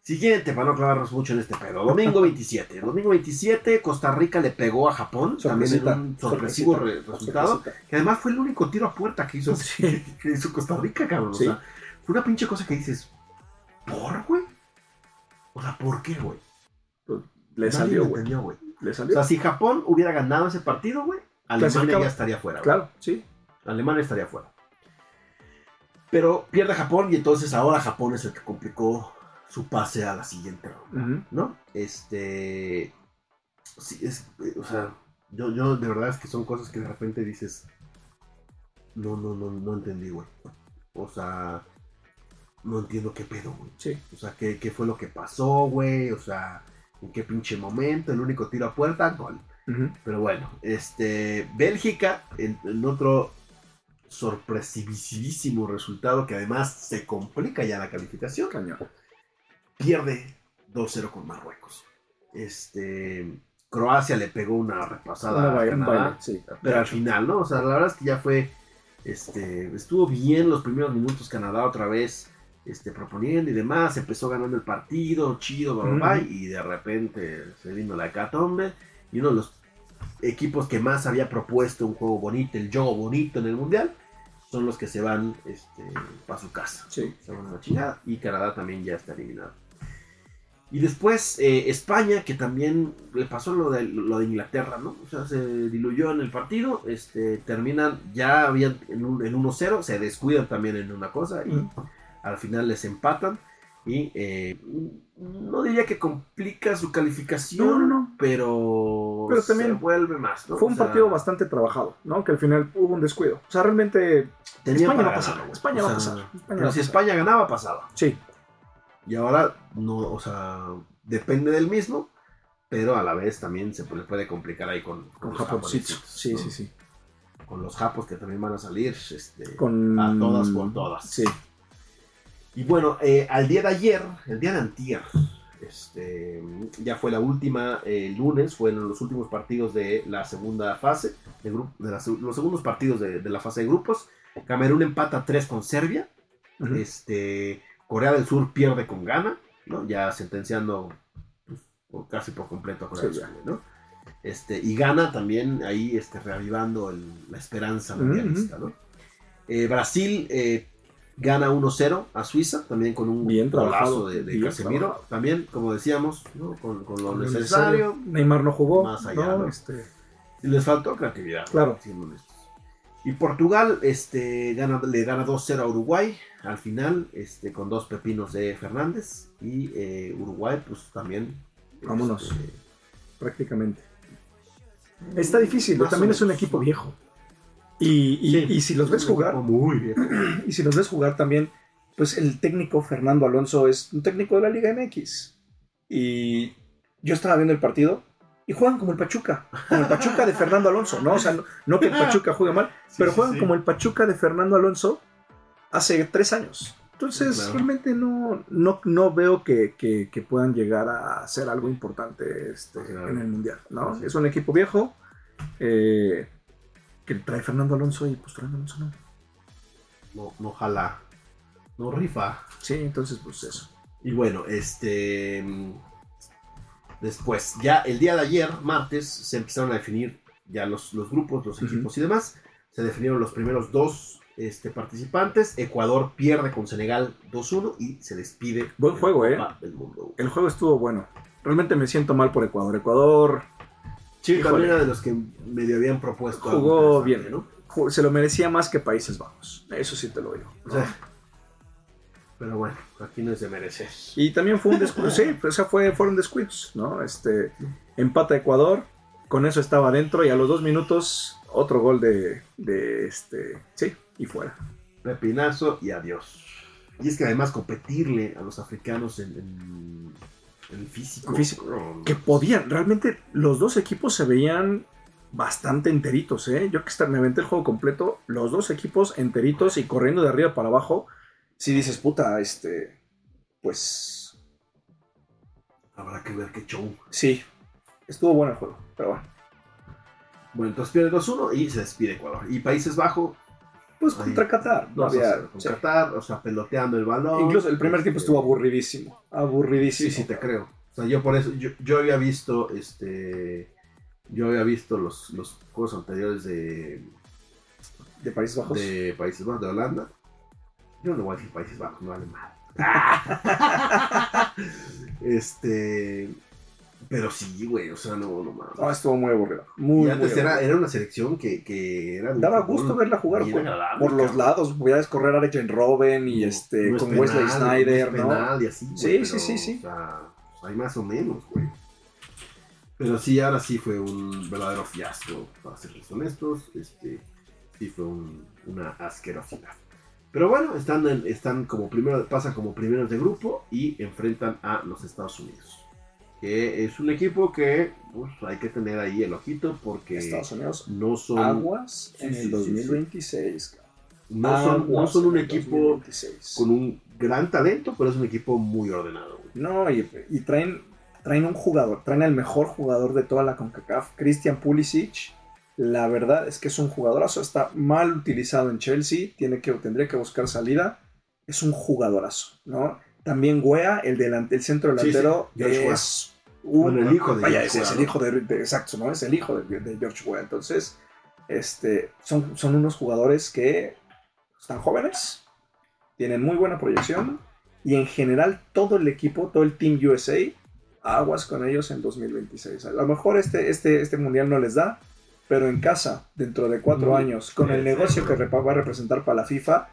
Siguiente, para no clavarnos mucho en este pedo. Domingo 27. Domingo 27, Costa Rica le pegó a Japón. También en un sorpresivo re- resultado. Sorpresita. Que además fue el único tiro a puerta que hizo, Sí. que hizo Costa Rica, cabrón. Sí. O sea, fue una pinche cosa que dices, ¿por, güey? O sea, ¿por qué, güey? Le Nadie salió, güey. Le O salió. sea, si Japón hubiera ganado ese partido, güey, Alemania ya estaría fuera. güey. claro, sí. Alemania estaría fuera. Pero pierde Japón y entonces ahora Japón es el que complicó su pase a la siguiente ronda. ¿no? Este. Sí, es. O sea, yo, yo de verdad es que son cosas que de repente dices. No, no, no, no entendí, güey. O sea. No entiendo qué pedo, güey. Sí. O sea, ¿qué, qué fue lo que pasó, güey? O sea, ¿en qué pinche momento? El único tiro a puerta, gol. Pero bueno, este Bélgica, en, en otro sorpresivísimo resultado que además se complica ya la calificación, Cañón. Pierde 2-0 con Marruecos. Este Croacia le pegó una repasada a Canadá, baile, sí. pero al final, ¿no? O sea, la verdad es que ya fue este estuvo bien los primeros minutos Canadá otra vez este, proponiendo y demás, empezó ganando el partido, chido, bla, bla, Ujú. y de repente se vino la hecatombe y uno de los equipos que más había propuesto un juego bonito, el juego bonito en el mundial, son los que se van este, para su casa. Sí. Se van a la chingada y Canadá también ya está eliminado. Y después eh, España, que también le pasó lo de, lo de Inglaterra, ¿no? O sea, se diluyó en el partido, este, terminan, ya habían en, un, en 1-0, se descuidan también en una cosa y Ujú. al final les empatan. Y eh, no diría que complica su calificación, No, no, no. pero, Pero también se vuelve más, ¿no? Fue un O sea, partido bastante trabajado, ¿no? Que al final hubo un descuido. O sea, realmente tenía España va a pasar. España O va a pasar. España Pero va a si. España ganaba, pasaba. Sí, Y ahora, no, o sea, depende del mismo, pero a la vez también se le puede complicar ahí con, con los Japoncito. japonesitos, Sí, ¿no? sí, sí. Con los japos que también van a salir. Este, Con... A todas por todas. Sí. Y bueno, eh, al día de ayer, el día de antier, este, ya fue la última, eh, el lunes, fueron los últimos partidos de la segunda fase, de, de la los segundos partidos de, de la fase de grupos. Camerún empata 3 con Serbia. Este, Corea del Sur pierde con Ghana, ¿no? Ya sentenciando pues, casi por completo a Corea Sí, del Sur, ¿no? Este, y Ghana también ahí este, reavivando el- la esperanza mundialista, ¿no? Eh, Brasil eh, gana 1-0 a Suiza, también con un Bien golazo de, Casemiro. trabajado. También, como decíamos, ¿no? con, con lo necesario. Neymar no jugó. más allá, ¿no? ¿no? Este, Y les faltó creatividad. Claro. siendo honestos. Y Portugal este, gana, le gana 2-0 a Uruguay al final, este, con dos pepinos de Fernández. Y eh, Uruguay, pues también. Vámonos. este, prácticamente. Está difícil, más o también es un equipo viejo. Y, y- Sí, y si los ves jugar, Muy bien. *clears throat* y si los ves jugar también, pues el técnico Fernando Alonso es un técnico de la Liga MX. Y yo estaba viendo el partido y juegan como el Pachuca, como el Pachuca de Fernando Alonso, ¿no? O sea, no, no que el Pachuca juegue mal, pero juegan sí. como el Pachuca de Fernando Alonso hace tres años. Entonces, Claro. realmente no, no, no veo que, que- que puedan llegar a hacer algo importante este, Claro. en el Mundial, ¿no? Es un equipo viejo eh, que trae Fernando Alonso y pues Fernando Alonso no. No, no jala. No rifa. Sí, entonces pues eso. Y bueno, este. Después, ya el día de ayer, martes, se empezaron a definir ya los, los grupos, los equipos y demás. Se definieron los primeros dos este, participantes. Ecuador pierde con Senegal 2-1 y se despide. Buen de juego, ¿eh? Copa del Mundo. El juego estuvo bueno. Realmente me siento mal por Ecuador. Ecuador Sí, también era de los que medio habían propuesto. jugó bien, ju- se lo merecía más que Países Bajos. Eso sí te lo digo. O sea, pero bueno, aquí no es de merecer. Y también fue un descuido. sí, pues, fue, fueron descuidos, ¿no? Este, empata Ecuador, con eso estaba adentro y a los dos minutos otro gol de, de este, sí, y fuera. Pepinazo y adiós. Y es que además competirle a los africanos en, en, en físico. Físico. no, Que podían, realmente los dos equipos se veían bastante enteritos, ¿eh? Yo que me aventé el juego completo, los dos equipos enteritos y corriendo de arriba para abajo. Si dices, puta, este, pues Habrá que ver qué show. sí, estuvo bueno el juego, pero bueno. Bueno, entonces pierde 2-1 y se despide Ecuador. Y Países Bajos, Pues Ahí, contra Qatar, no 2 a había. 0 con sí. Qatar, o sea, peloteando el balón. Incluso el primer tiempo Este, estuvo aburridísimo. Aburridísimo. Sí, sí, te creo. O sea, yo por eso, yo, yo había visto, este, yo había visto los, los juegos anteriores de, De Países Bajos. de Países Bajos, de Holanda. Yo no voy a decir Países Bajos, no vale mal. *laughs* este, pero sí, güey, o sea, no, no mames. No, estuvo muy aburrido. Muy, y antes muy era, una selección que, que era. Daba fútbol gusto verla jugar por, por los lados. Podías correr a Arjen Robben y No- este no es con penal, Wesley Snyder, penal y así, Sí, pero, sí, sí, sí. O sea, hay más o menos, güey. Pero sí, ahora sí fue un verdadero fiasco, para ser honestos. Este, sí fue un- una asquerosidad. Pero bueno, están, en- están como primero, pasan como primeros de grupo y enfrentan a los Estados Unidos. Que es un equipo que pues, hay que tener ahí el ojito porque Estados Unidos. no son, Aguas en el sí, 2026. cabrón. no son, no son un equipo 2026. con un gran talento, pero es un equipo muy ordenado. güey. No, y, y traen, traen un jugador, traen el mejor jugador de toda la CONCACAF, Christian Pulisic. La verdad es que es un jugadorazo, está mal utilizado en Chelsea, tiene que, tendría que buscar salida. Es un jugadorazo, ¿no? También Guea, el, delante, el centro Sí, sí, delantero, George es un... Bueno, el hijo de Vaya, George es el hijo de, de- exacto, ¿no? Es el hijo de, de George Weah. Entonces, este, son, son unos jugadores que están jóvenes, tienen muy buena proyección y en general todo el equipo, todo el Team USA, aguas con ellos en 2026. A lo mejor este, este, este mundial no les da, pero en casa, dentro de cuatro años, con sí, el sí, negocio sí. que va a representar para la FIFA,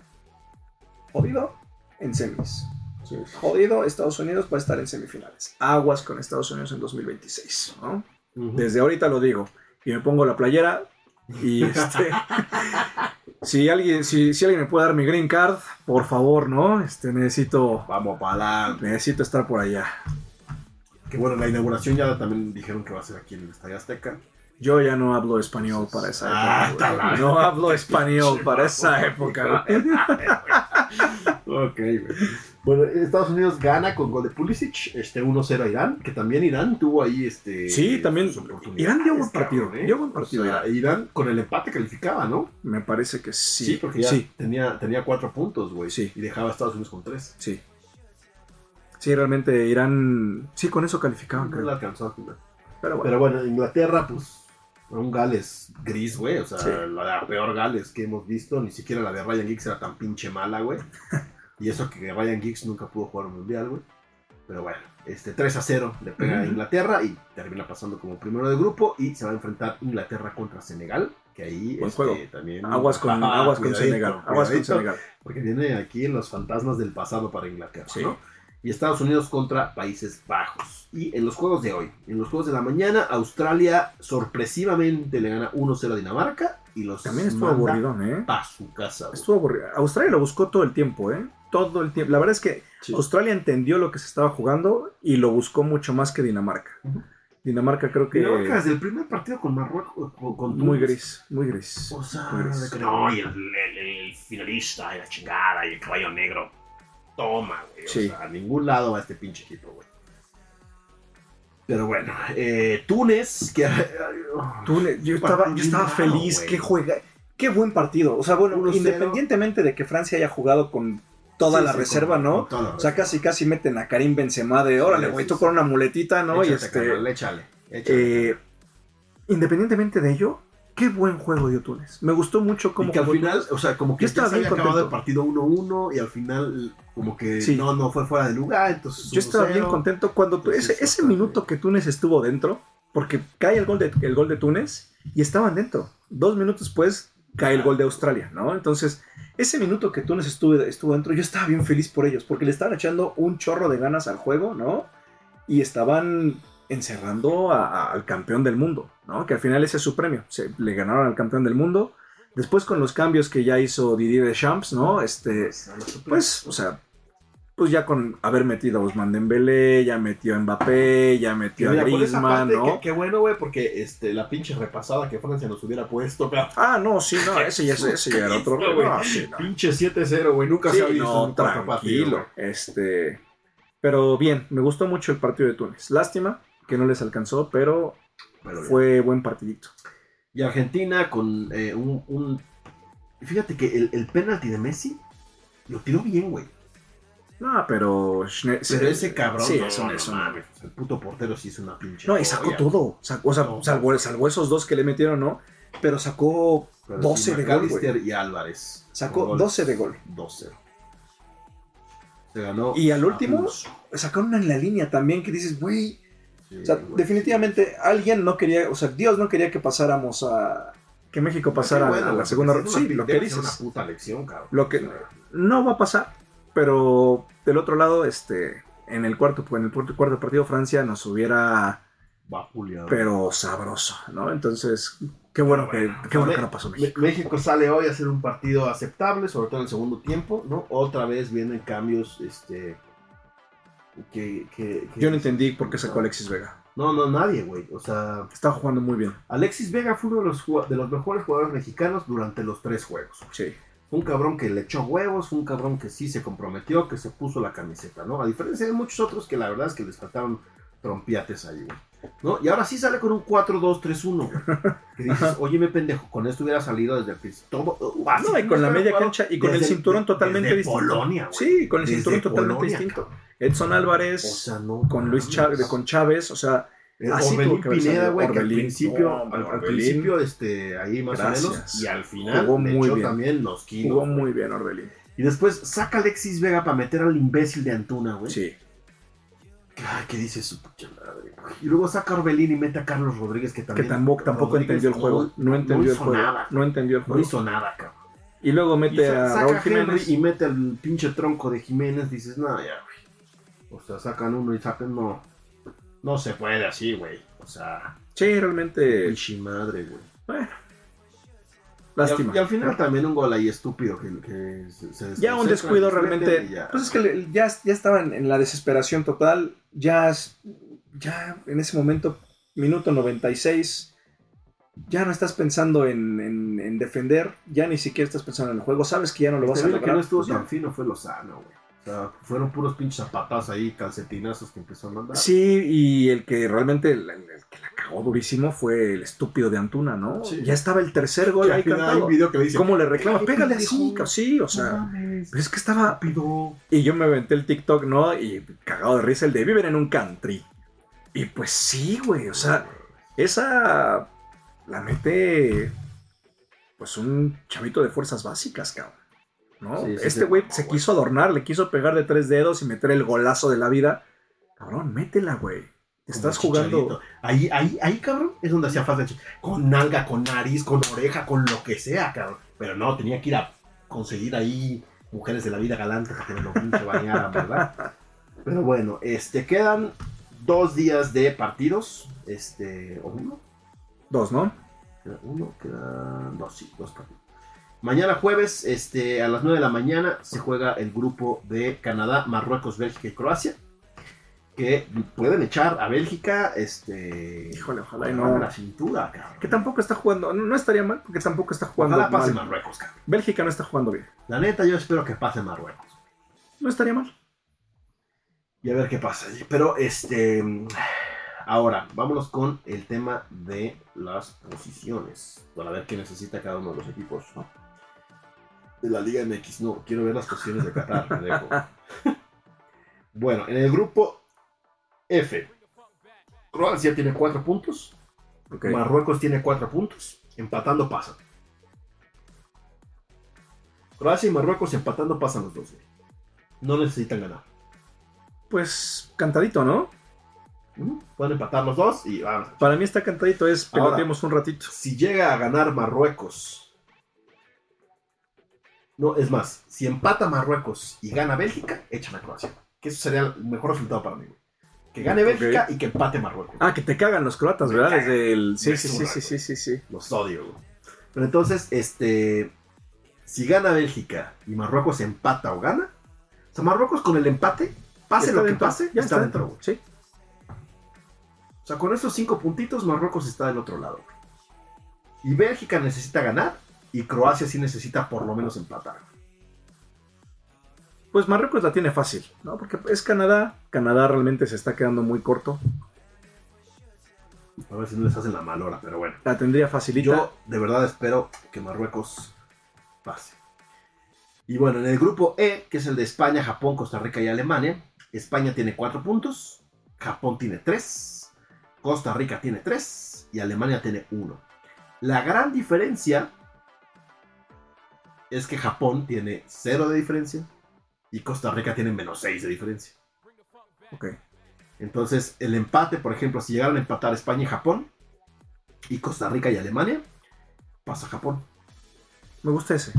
jodido en semis. Jodido, Estados Unidos va a estar en semifinales. Aguas con Estados Unidos en 2026. ¿no? Ujú. Desde ahorita lo digo. Y me pongo la playera. Y *laughs* este. si, alguien, si, si alguien me puede dar mi green card, por favor, ¿no? Este, necesito, Vamos para adelante. necesito estar por allá. Que bueno, la inauguración ya también dijeron que va a ser aquí en el Estadio Azteca. Yo ya no hablo español para esa Ah, época. güey. la- No hablo español para esa *laughs* época. Ok, güey. Bueno, Estados Unidos gana con gol de Pulisic, este 1-0 a Irán, que también Irán tuvo ahí este. Sí, también. Irán dio buen partido. cabrón, ¿eh? Dio buen partido. O sea, Irán con el empate calificaba, ¿no? Me parece que sí. Sí, porque ya Sí, tenía, tenía cuatro puntos, güey. Sí. Y dejaba a Estados Unidos con tres. sí. Sí, realmente Irán. Sí, con eso calificaban, No creo. alcanzó al final. Pero bueno. Pero bueno, Inglaterra, pues. Un Gales gris, güey. O sea, Sí. la peor Gales que hemos visto. Ni siquiera la de Ryan Giggs era tan pinche mala, güey. *laughs* y eso que Ryan Giggs nunca pudo jugar un mundial, güey. Pero bueno, este 3 a 0 le pega a. Inglaterra y termina pasando como primero de grupo. Y se va a enfrentar Inglaterra contra Senegal. Que ahí Buen este, juego. también. Aguas con, Ah, aguas con Senegal. Aguas con. Senegal. Porque viene aquí los fantasmas del pasado para Inglaterra, Sí. ¿no? Y Estados Unidos contra Países Bajos. Y en los juegos de hoy, en los juegos de la mañana, Australia sorpresivamente le gana 1-0 a Dinamarca y los También estuvo manda aburridón, ¿eh? a su casa. güey. Estuvo aburrido. Australia lo buscó todo el tiempo, ¿eh? Todo el tiempo. La verdad es que Sí. Australia entendió lo que se estaba jugando y lo buscó mucho más que Dinamarca. Dinamarca creo que. Dinamarca desde el primer partido con Marruecos, con, con muy gris, muy gris. O sea, muy gris. no, y el, el- el finalista y la chingada y el caballo negro. Toma, güey. Sí. O sea, a ningún lado va este pinche equipo, güey. Pero bueno, eh, Túnez, que. Túnez, yo estaba, yo estaba feliz, güey. qué juega, qué buen partido. O sea, bueno, 1-0. independientemente de que Francia haya jugado con toda Sí, la sí, reserva, con- ¿no? con toda la O sea, casi casi meten a Karim Benzema de, órale, Sí, güey, sí, tú sí. con una muletita, ¿no? y este, carnal, échale, échale. eh, independientemente de ello, qué buen juego dio Túnez. Me gustó mucho cómo y que al final, Túnez. o sea, como que estaba bien acabado el contento. partido 1-1 y al final, como que Sí. no, no fue fuera de lugar. Entonces, Yo estaba 1-0. bien contento cuando tú- Entonces, ese, minuto que Túnez estuvo dentro, porque cae el gol, de, el gol de Túnez y estaban dentro. Dos minutos después cae el gol de Australia, ¿no? Entonces, ese minuto que Túnez estuvo, estuvo dentro, yo estaba bien feliz por ellos, porque le estaban echando un chorro de ganas al juego, ¿no? Y estaban encerrando a- a- al campeón del mundo, ¿no? Que al final ese es su premio. Se, le ganaron al campeón del mundo. Después con los cambios que ya hizo Didier Deschamps, ¿no? Este, pues, o sea, pues ya con haber metido a Ousmane Dembélé, ya metió a Mbappé, ya metió a mira, Griezmann, ¿no? qué, bueno, güey, porque este, la pinche repasada que Francia nos hubiera puesto, pero Ah, no, sí, no, ese ya, ese ya era otro. No, sí, no. pinche 7-0, güey, nunca Sí, se ha visto no, un partido, tranquilo. Este, pero bien, me gustó mucho el partido de Túnez. Lástima que no les alcanzó, pero fue buen partidito. Y Argentina con eh, un, un- Fíjate que el, el penalti de Messi lo tiró bien, güey. No, pero Schne- Pero ese cabrón. Sí, no, es un, no es un- mames, El puto portero sí es una pinche. No, y sacó todo. Sacó, o sea, No. salvó, salvó esos dos que le metieron, ¿no? Pero sacó Pero 12 sí, de gol, y Álvarez. Sacó Con gol 12 de gol. 2-0. Se ganó. Y al último, sacaron una en la línea también que dices, güey. Sí, O sea, definitivamente alguien no quería, o sea, Dios no quería que pasáramos a. que México pasara bueno, a la segunda ronda. Sí, lo que dices. una puta lección, cabrón. Lo que no va a pasar, pero del otro lado, este, en el cuarto, en el cuarto partido Francia nos hubiera, Vapuleado. pero sabroso, ¿no? Entonces, qué bueno que, qué bueno que no pasó México. México sale hoy a hacer un partido aceptable, sobre todo en el segundo tiempo, ¿no? Otra vez vienen cambios, este... Que, que- que- Yo no entendí por qué sacó a Alexis Vega. No, no, nadie, güey. O sea, Estaba jugando muy bien. Alexis Vega fue uno de los, de los mejores jugadores mexicanos durante los tres juegos. Sí. Fue un cabrón que le echó huevos, fue un cabrón que sí se comprometió, que se puso la camiseta, ¿no? A diferencia de muchos otros que la verdad es que les faltaban trompiates ahí, güey. ¿No? Y ahora sí sale con un 4-2-3-1, güey. Que dices, oye, me pendejo, con esto hubiera salido desde el principio. Uh, No, y con la media cancha y con el cinturón totalmente distinto. Polonia. Sí, con el cinturón totalmente distinto. Edson Álvarez, O sea, no. con Luis. Chávez, con Chávez, o sea, Eh, Así Orbelín que Pineda, güey, que al principio, No, al, principio, este, ahí más Gracias. o menos, y al final Jugó muy bien. también los kilos. jugó muy bien Orbelín. Y después saca a Alexis Vega para meter al imbécil de Antuna, güey. Sí. Ay, ¿qué dice su pucha madre? Y luego saca a Orbelín y mete a Carlos Rodríguez, que Que también. tampoco, tampoco Rodríguez entendió el juego. No entendió el hizo juego. Nada, No entendió el no juego. hizo nada, cabrón. Y luego mete a saca Raúl Henry Jiménez. y mete al pinche tronco de Jiménez. Dices, no, ya, güey. O sea, sacan uno y sacan, no. No se puede así, güey. O sea, Sí, realmente. pinche madre, güey. Bueno. Y al, Lástima. y al final también un gol ahí estúpido que, que se, se Ya un descuido realmente. ya. Pues es que le- ya, ya estaban en la desesperación total. Ya, ya en ese momento, minuto 96, ya no estás pensando en, en- en defender, ya ni siquiera estás pensando en el juego, sabes que ya no lo vas a lograr. que no estuvo tan fino fue Lozano, güey. O sea, fueron puros pinches zapatas ahí, calcetinazos que empezó a mandar. Sí, y el que realmente el, el- el que la cagó durísimo fue el estúpido de Antuna, ¿no? Sí. Ya estaba el tercer gol ahí hay un video que le dice, ¿Cómo le reclama? "Ay, Pégale pendejo". así, sí, o sea. No mames, Pero es que estaba. rápido. Y yo me aventé el TikTok, ¿no? Y cagado de risa el de viven en un country. Y pues sí, güey. O sea, esa la mete. Pues un chavito de fuerzas básicas, cabrón. ¿No? Sí, sí, este sí. güey se quiso adornar, le quiso pegar de tres dedos y meter el golazo de la vida. Cabrón, métela, güey. Estás jugando. Ahí, ahí, ahí, cabrón, es donde hacía falta. Con nalga, con nariz, con oreja, con lo que sea, cabrón. Pero no, tenía que ir a conseguir ahí mujeres de la vida galante para que me lo bañaran, ¿verdad? Pero bueno, este, quedan dos días de partidos. Este, o uno. Dos, ¿no? Queda uno, quedan dos, sí, dos partidos. Mañana jueves, este, a las 9 de la mañana, se juega el grupo de Canadá, Marruecos, Bélgica y Croacia. Que pueden echar a Bélgica, este. Híjole, ojalá y no. la cintura, cabrón. Que tampoco está jugando. No, no estaría mal, porque tampoco está jugando. Ojalá pase mal. Marruecos, cabrón. Bélgica no está jugando bien. La neta, yo espero que pase Marruecos. No estaría mal. Y a ver qué pasa. Pero, este. Ahora, vámonos con el tema de las posiciones. Para ver qué necesita cada uno de los equipos, ¿no? De la Liga MX. No, quiero ver las posiciones de Qatar, pendejo. *laughs* Bueno, en el grupo F. Croacia tiene 4 puntos. Marruecos tiene 4 puntos. Empatando pasan. Croacia y Marruecos empatando pasan los dos. güey. No necesitan ganar. Pues cantadito, ¿no? Pueden empatar los dos y vamos. Para mí está cantadito, es peloteemos un ratito. Si llega a ganar Marruecos. No, es más, si empata Marruecos y gana Bélgica, echan a Croacia. Que eso sería el mejor resultado para mí. güey. Que gane. Bélgica y que empate Marruecos. Ah, que te cagan los croatas, ¿verdad? Desde el. Sí, sí, sí, zurran, sí, sí, sí, sí. Los odio, güey. Pero entonces, este. Si gana Bélgica y Marruecos empata o gana. O sea, Marruecos con el empate, pase lo que pase, ya está, dentro, güey. Sí. O sea, con esos cinco puntitos, Marruecos está del otro lado. Y Bélgica necesita ganar. Y Croacia sí necesita por lo menos empatar. Pues Marruecos la tiene fácil, ¿no? Porque es Canadá. Canadá realmente se está quedando muy corto. A ver si no les hacen la malora, pero bueno. La tendría facilita. Yo de verdad espero que Marruecos pase. Y bueno, en el grupo E, que es el de España, Japón, Costa Rica y Alemania, España tiene 4 puntos, Japón tiene 3, Costa Rica tiene 3 y Alemania tiene 1. La gran diferencia es que Japón tiene 0 de diferencia y Costa Rica tiene menos 6 de diferencia. Ok. Entonces, el empate, por ejemplo, si llegaran a empatar España y Japón, y Costa Rica y Alemania, pasa Japón. Me gusta ese.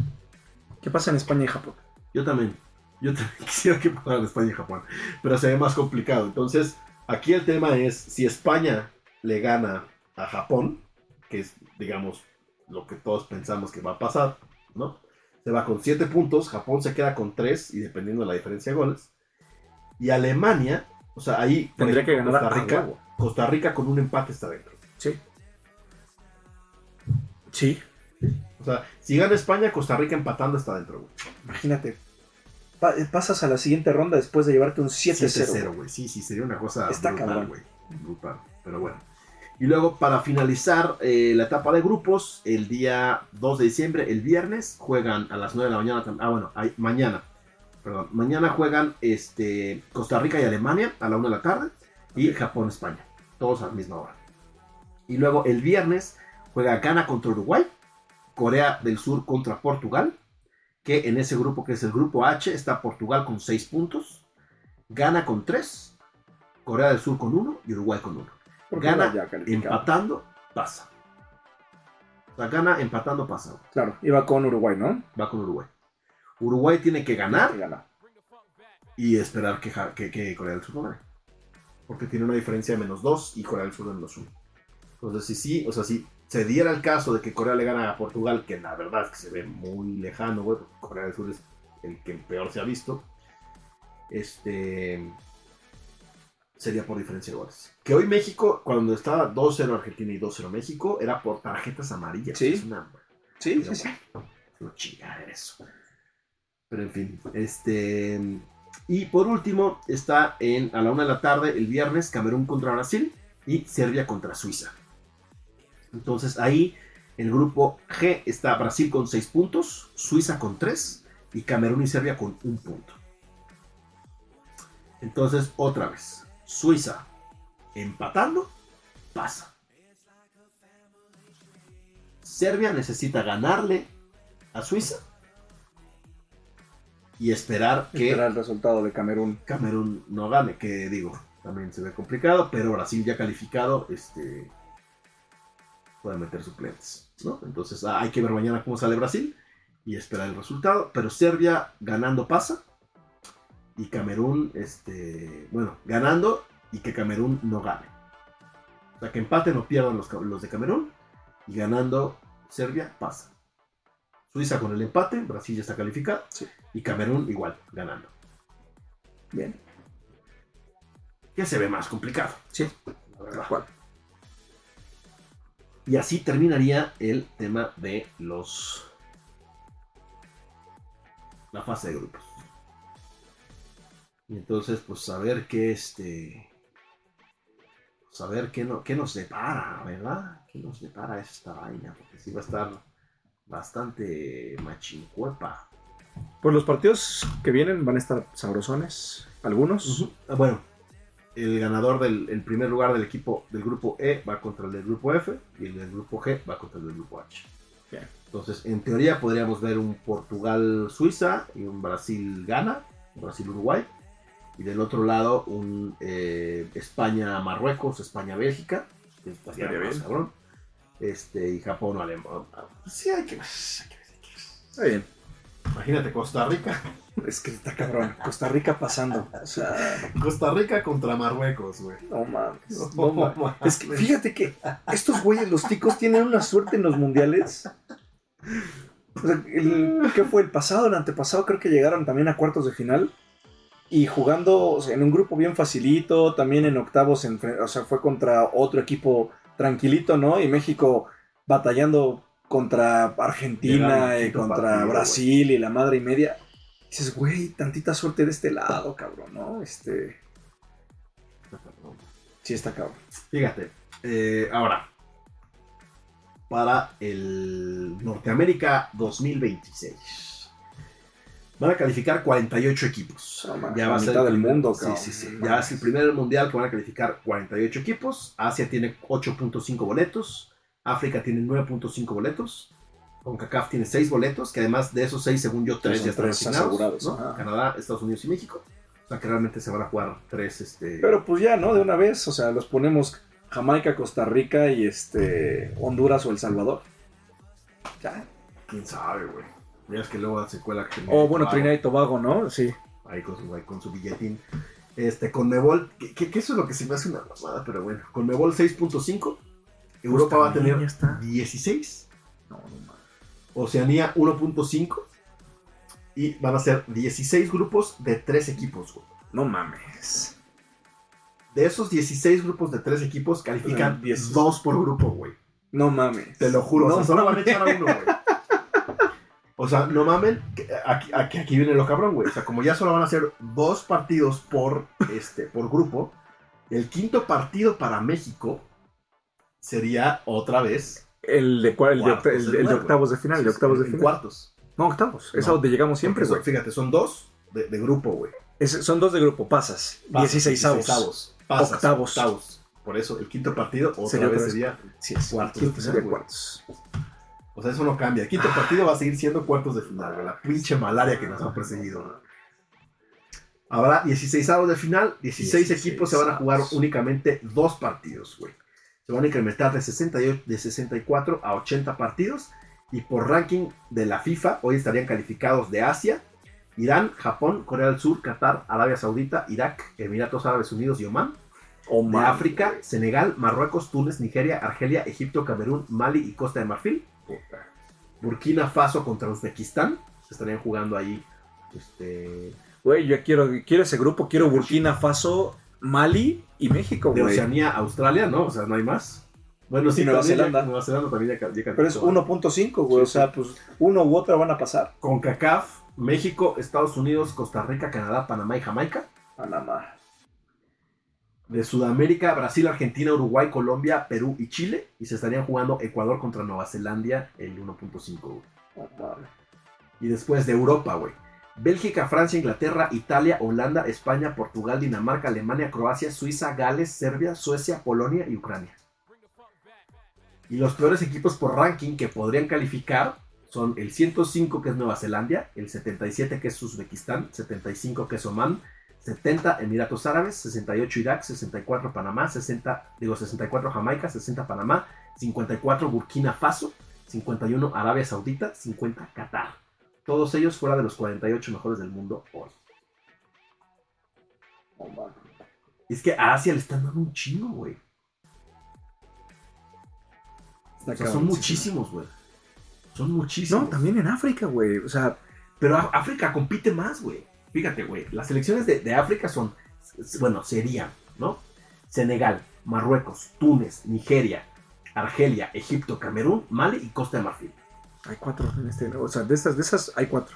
¿Qué pasa en España y Japón? Yo también. Yo también *laughs* quisiera que pasaran España y Japón, pero se ve más complicado. Entonces, aquí el tema es, si España le gana a Japón, que es, digamos, lo que todos pensamos que va a pasar, ¿no? Se va con 7 puntos, Japón se queda con 3, y dependiendo de la diferencia de goles. Y Alemania, o sea, ahí Tendría que ganar Costa Rica. Costa Rica con un empate está dentro. Sí. Sí. O sea, si gana España, Costa Rica empatando está dentro, güey. Imagínate. Pa- pasas a la siguiente ronda después de llevarte un 7-0. 7-0, güey. Sí, sí, sería una cosa Está brutal, güey. Brutal. Pero bueno. Y luego, para finalizar eh, la etapa de grupos, el día 2 de diciembre, el viernes, juegan a las 9 de la mañana. Ah, bueno, mañana. Perdón. Mañana juegan este, Costa Rica y Alemania a la 1 de la tarde. Y Japón-España. Todos a la misma hora. Y luego, el viernes, juega Ghana contra Uruguay. Corea del Sur contra Portugal. Que en ese grupo, que es el grupo H, está Portugal con 6 puntos. Gana con 3, Corea del Sur con 1 y Uruguay con 1. Porque Gana va ya. Empatando, pasa. O sea, gana empatando, pasa. Claro, iba con Uruguay, ¿no? Va con Uruguay. Uruguay tiene que ganar Que y esperar que, que- que Corea del Sur gane. Porque tiene una diferencia de menos 2 y Corea del Sur de menos 1. Entonces, si sí, o sea, si se diera el caso de que Corea le gana a Portugal, que la verdad es que se ve muy lejano, güey, porque Corea del Sur es el que peor se ha visto. Este. Sería por diferencia de goles. Que hoy México, cuando estaba 2-0 Argentina y 2-0 México, era por tarjetas amarillas. Sí. Es una, Sí, pero sí, sí. no chingar eso. Pero en fin, este. Y por último, está en, a la una de la tarde el viernes Camerún contra Brasil y Serbia contra Suiza. Entonces ahí el grupo G está Brasil con 6 puntos, Suiza con 3 y Camerún y Serbia con un punto. Entonces, otra vez, Suiza empatando, pasa. Serbia necesita ganarle a Suiza y esperar que Esperar el resultado de Camerún. Camerún no gane, que digo, también se ve complicado, pero Brasil ya calificado, este puede meter suplentes, ¿no? Entonces ah, hay que ver mañana cómo sale Brasil y esperar el resultado, pero Serbia ganando pasa y Camerún, este, bueno, ganando y que Camerún no gane. O sea, que empate no pierdan los, de Camerún y ganando Serbia pasa. Suiza con el empate, Brasil ya está calificado Sí. y Camerún igual, ganando. Bien. Ya se ve más complicado. Sí, la verdad. tal cual. Y así terminaría el tema de los. La fase de grupos. Y entonces, pues saber qué este. Saber qué, no, qué nos depara, ¿verdad? ¿Qué nos depara esta vaina? Porque sí va a estar bastante machincuepa. Pues los partidos que vienen van a estar sabrosones. Algunos. Ah, Bueno, el ganador del el primer lugar del equipo del grupo E va contra el del grupo F y el del grupo G va contra el del grupo H. Bien. Entonces, en teoría podríamos ver un Portugal-Suiza y un Brasil-Ghana, un Brasil-Uruguay. Y del otro lado un eh, España-Marruecos, España-Bélgica. que estaría Estaría más bien. cabrón. Este, y Japón-Alemania. Sí, hay que ver. hay que ver, hay que ver. Está bien. Imagínate Costa Rica. *laughs* Es que está cabrón. Costa Rica pasando. *laughs* O sea, Costa Rica contra Marruecos, güey. no mames. No mames. Es que fíjate que estos güeyes, los ticos, tienen una suerte en los mundiales. O sea, el- ¿Qué fue el pasado? El antepasado creo que llegaron también a cuartos de final. Y jugando o sea, en un grupo bien facilito, también en octavos, en o sea, fue contra otro equipo tranquilito, ¿no? Y México batallando contra Argentina y quinto contra partido, Brasil y la madre y media. Dices, güey, tantita suerte de este lado, cabrón, ¿no? Este, sí está cabrón. Fíjate, eh, ahora, para el Norteamérica 2026, van a calificar 48 equipos. Man, ya va a ser del mundo, sí, cabrón. sí, sí. Ya es el primer mundial que van a calificar 48 equipos. Asia tiene 8.5 boletos. África tiene 9.5 boletos. CONCACAF tiene 6 boletos, que además de esos 6, según yo, 3 son ya están tres asignados. asegurados, ¿no? Canadá, Estados Unidos y México. O sea que realmente se van a jugar 3 este, Pero pues ya, ¿no? De una vez, o sea, los ponemos Jamaica, Costa Rica y este Honduras o El Salvador. Ya. ¿Quién sabe, güey? Mira, es que luego se cuela que O bueno, Trinidad y Tobago, ¿no? Sí. Ahí con su, ahí con su billetín. Este, con Mebol, que, que- que eso es lo que se me hace una mamada, pero bueno. Con Mebol 6.5, Europa va a tener ya está. 16, No, no mames. Oceanía 1.5 y van a ser 16 grupos de 3 equipos, güey. No mames. De esos 16 grupos de 3 equipos califican O sea, 10. 2 por grupo, güey. No mames. Te lo juro, No o sea, solo van a echar a uno, güey. O sea, no mamen, aquí, aquí, aquí viene lo cabrón, güey. O sea, como ya solo van a ser dos partidos por, este, por grupo, el quinto partido para México sería otra vez El de, cua- el Cuartos el- de el de octavos de final, el de octavos de final. cuartos. No, octavos. Es No. a donde llegamos siempre, güey. Fíjate, son dos de, de grupo, güey. Es- Son dos de grupo, pasas. Pasas, 16 avos. 16avos. Pasas, Octavos. octavos. Por eso, el quinto partido otra Sería vez vez. sería... Sí, es. Cuartos Quinto de sería cuartos. O sea, eso no cambia. El quinto partido va a seguir siendo cuartos de final, güey. La pinche malaria que nos ha perseguido. Habrá 16 avos de final, 16, 16 equipos se van a jugar únicamente dos partidos, güey. Se van a incrementar de, 68, de 64 a 80 partidos. Y por ranking de la FIFA, hoy estarían calificados de Asia, Irán, Japón, Corea del Sur, Qatar, Arabia Saudita, Irak, Emiratos Árabes Unidos y Oman. Oh, De. África, Senegal, Marruecos, Túnez, Nigeria, Argelia, Egipto, Camerún, Mali y Costa de Marfil. Burkina Faso contra Uzbekistán. Se estarían jugando ahí. Este, Güey, yo quiero, quiero ese grupo, quiero Burkina Faso, Mali y México, De güey. Oceanía a Australia, ¿no? O sea, no hay más. Bueno, sí, Nueva Zelanda. Nueva Zelanda también ya, ya Pero es calificó. 1.5, güey. O sea, pues uno u otra van a pasar. Con CACAF, México, Estados Unidos, Costa Rica, Canadá, Panamá y Jamaica. Panamá. De Sudamérica, Brasil, Argentina, Uruguay, Colombia, Perú y Chile. Y se estarían jugando Ecuador contra Nueva Zelanda el 1.5, güey. No mames. Y después de Europa, güey. Bélgica, Francia, Inglaterra, Italia, Holanda, España, Portugal, Dinamarca, Alemania, Croacia, Suiza, Gales, Serbia, Suecia, Polonia y Ucrania. Y los peores equipos por ranking que podrían calificar son el 105 que es Nueva Zelanda, el 77 que es Uzbekistán, 75 que es Oman, 70 Emiratos Árabes, 68 Irak, 64 Panamá, 60, digo 64 Jamaica, 60 Panamá, 54 Burkina Faso, 51 Arabia Saudita, 50 Qatar. Todos ellos fuera de los 48 mejores del mundo hoy. Es que a Asia le están dando un chingo, güey. O sea, son muchísimos, güey. Son muchísimos. No, también en África, güey. O sea, Pero África compite más, güey. Fíjate, güey. Las selecciones de, de África son, bueno, serían, ¿no? Senegal, Marruecos, Túnez, Nigeria, Argelia, Egipto, Camerún, Mali y Costa de Marfil. hay cuatro en este. O sea, de esas, de esas hay cuatro.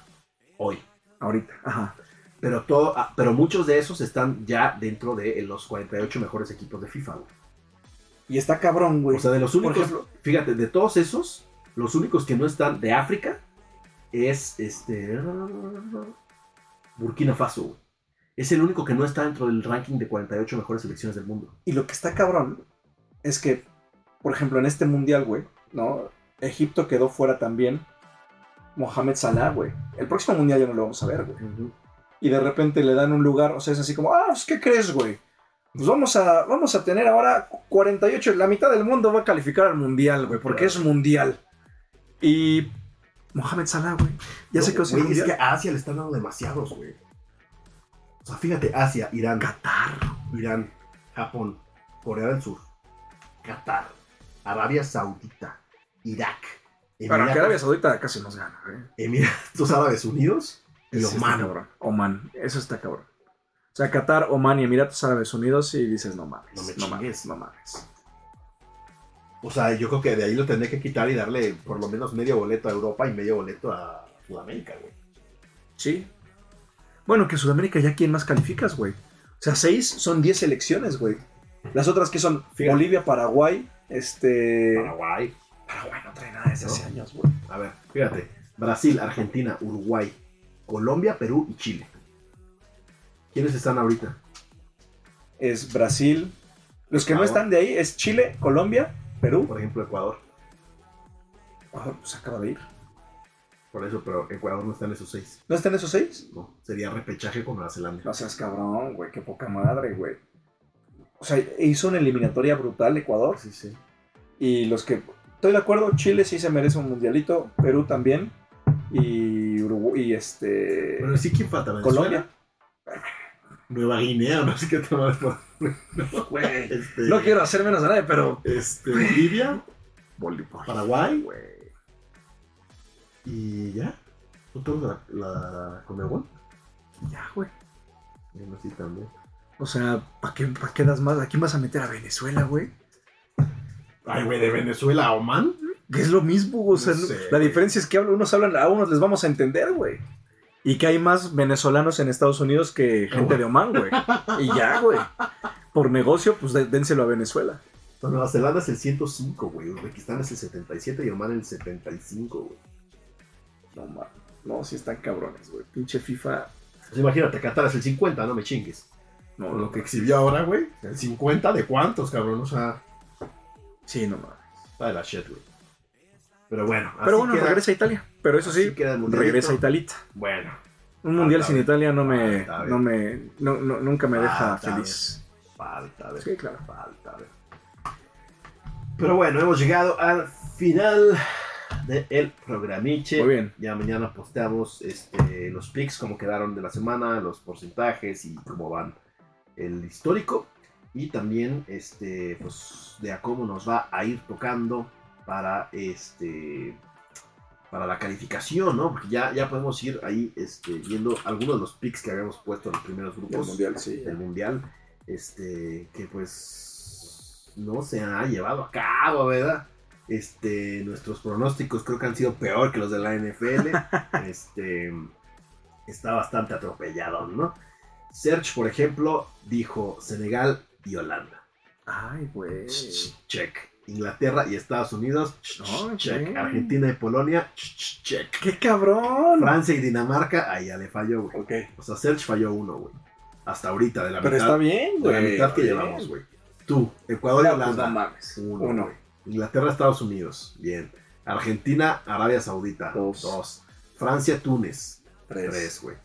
Hoy. Ahorita. Ajá. Pero, todo, ah, pero muchos de esos están ya dentro de los 48 mejores equipos de FIFA, güey. Y está cabrón, güey. O sea, de los únicos, ejemplo- fíjate, de todos esos, los únicos que no están de África es este Burkina Faso. güey. Es el único que no está dentro del ranking de 48 mejores selecciones del mundo. Y lo que está cabrón es que, por ejemplo, en este mundial, güey, ¿no? Egipto quedó fuera también. Mohamed Salah, güey. El próximo mundial ya no lo vamos a ver, güey. Y de repente le dan un lugar, o sea, es así como, ah, pues, ¿qué crees, güey? Pues vamos a, vamos a tener ahora 48, la mitad del mundo va a calificar al mundial, güey, porque es mundial. Y Mohamed Salah, güey, ya No, se quedó güey, es que a Asia le están dando demasiados, güey. O sea, fíjate, Asia, Irán, Qatar. Irán, Japón, Corea del Sur, Qatar, Arabia Saudita, Irak, Para que Arabia Emiratos, Saudita casi nos gana, güey. Emiratos Árabes Unidos y Ese Oman. Oman, eso está cabrón. O sea, Qatar, Oman y Emiratos Árabes Unidos y dices, no mames, No me no, mames, no mames. O sea, yo creo que de ahí lo tendré que quitar y darle por lo menos medio boleto a Europa y medio boleto a Sudamérica, güey. Sí. Bueno, que Sudamérica ya quién más calificas, güey. O sea, seis son diez selecciones, güey. Las otras que son Fíjate. Bolivia, Paraguay, este... Paraguay. Paraguay no trae nada desde hace años, güey. A ver, fíjate. Brasil, Argentina, Uruguay, Colombia, Perú y Chile. ¿Quiénes están ahorita? Es Brasil. Los que no Ecuador. están de ahí es Chile, Colombia, Perú. Por ejemplo, Ecuador. Ah, pues acaba de ir. Por eso, pero Ecuador no está en esos seis. ¿No están esos seis? No, sería repechaje con Nueva Zelanda. No seas cabrón, güey, qué poca madre, güey. O sea, hizo una eliminatoria brutal Ecuador. Sí, sí. Y los que. Estoy de acuerdo, Chile sí se merece un mundialito, Perú también. Y Uruguay y este. Pero sí, ¿quién falta? ¿Venezuela? Colombia. Nueva Guinea, no sé qué tomar por. *laughs* Güey. Este, No quiero hacer menos a nadie, pero. Este, Libia, Voleibol. Paraguay Güey. y ya. ¿Son todos la, la Conmebol? Ya, güey. Bueno, sí, también. O sea, ¿para qué, pa' qué das más? ¿A quién vas a meter a Venezuela, güey? Ay, güey, de Venezuela a Oman. Que es lo mismo, o sea, No no- sé, la diferencia es que unos hablan, a unos les vamos a entender, güey. Y que hay más venezolanos en Estados Unidos que gente de Oman, güey. Y ya, güey. Por negocio, pues dénselo a Venezuela. No, Nueva Zelanda es el 105, güey. Uzbekistán es el 77 y Oman el 75, güey. No, man. No, sí están cabrones, güey. Pinche FIFA. Pues imagínate, Qatar es el 50, no me chingues. No, Con lo que exhibió ahora, güey. ¿El 50 de cuántos, cabrón? O sea, Sí, no mames. está de la shit, güey. Pero bueno, Pero así bueno, queda- regresa a Italia. Pero eso sí, queda el mundialito. regresa a Italita. Bueno, Un mundial Falta sin. Italia no me, ver. no me, no, no- nunca me deja Falta feliz. falta, a ver. Sí, claro. Falta, a ver. Pero bueno, hemos llegado al final del programiche. Muy bien. Ya mañana posteamos este, los picks, cómo quedaron de la semana, los porcentajes y cómo van el histórico. Y también este, pues, de a cómo nos va a ir tocando para este para la calificación, ¿no? Porque ya, ya podemos ir ahí este, viendo algunos de los picks que habíamos puesto en los primeros grupos El mundial, sí. del mundial. este, que pues no se ha llevado a cabo, ¿verdad? Este, nuestros pronósticos creo que han sido peor que los de la NFL. *laughs* este, está bastante atropellado, ¿no? Serge, por ejemplo, dijo Senegal y Holanda. Ay, güey. Check. Inglaterra y Estados Unidos. No, check. Argentina y Polonia. Check. ¡Qué cabrón! Francia y Dinamarca, ahí ya le falló, güey. Ok. O sea, Serge falló uno, güey. Hasta ahorita, de la Pero mitad, está bien, de la güey. mitad que Bien. llevamos, güey. Tú, Ecuador y pues, Holanda. no mames. Uno. Uno. güey. Inglaterra, Estados Unidos. Bien. Argentina, Arabia Saudita. Dos. Francia, Túnez. Tres. Tres, güey.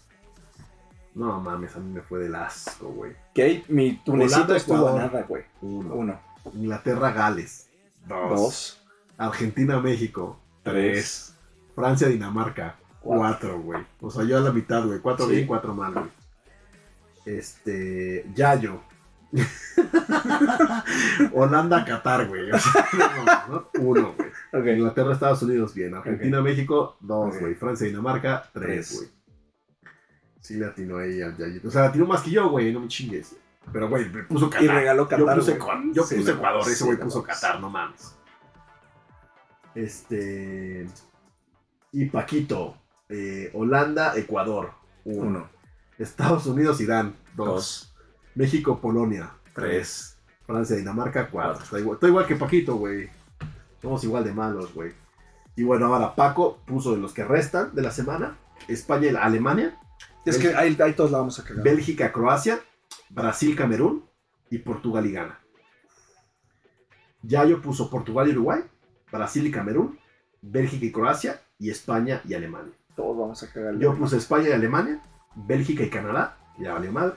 No mames, a mí me fue del asco, güey. Que mi tunecito Holanda, estuvo Ecuador. nada, güey. Uno. Uno. Inglaterra, Gales. Dos. Dos. Argentina, México. Tres. Francia, Dinamarca. Cuatro. Cuatro, güey. O sea, yo a la mitad, güey. Cuatro Sí. bien, cuatro mal, güey. Este. Yayo. *laughs* Holanda, Qatar, güey. O sea, no, no, no. Uno, güey. Ok. Inglaterra, Estados Unidos, bien. Argentina, México, dos, Ok. güey. Francia, Dinamarca, tres, Tres. güey. Sí le atinó ahí al Yayito. O sea, le atinó más que yo, güey. No me chingues. Pero, güey, puso Qatar. Y regaló Qatar. Yo puse. Ecuador, yo Sí, puse no, Ecuador, ese güey puso. Qatar, no mames. Este. Y Paquito. eh, Holanda, Ecuador. Uno. Estados Unidos, Irán. Dos. Dos. México, Polonia. Tres. Francia, Dinamarca, cuatro. Está igual, está igual que Paquito, güey. Somos igual de malos, güey. Y bueno, ahora Paco puso de los que restan de la semana. España y Alemania. Es que ahí, ahí todos la vamos a cagar. Bélgica, Croacia, Brasil, Camerún y Portugal y Ghana. Yayo puso Portugal y Uruguay, Brasil y Camerún, Bélgica y Croacia y España y Alemania. Todos vamos a cagar. Yo puse España y Alemania, Bélgica y Canadá, ya valió madre,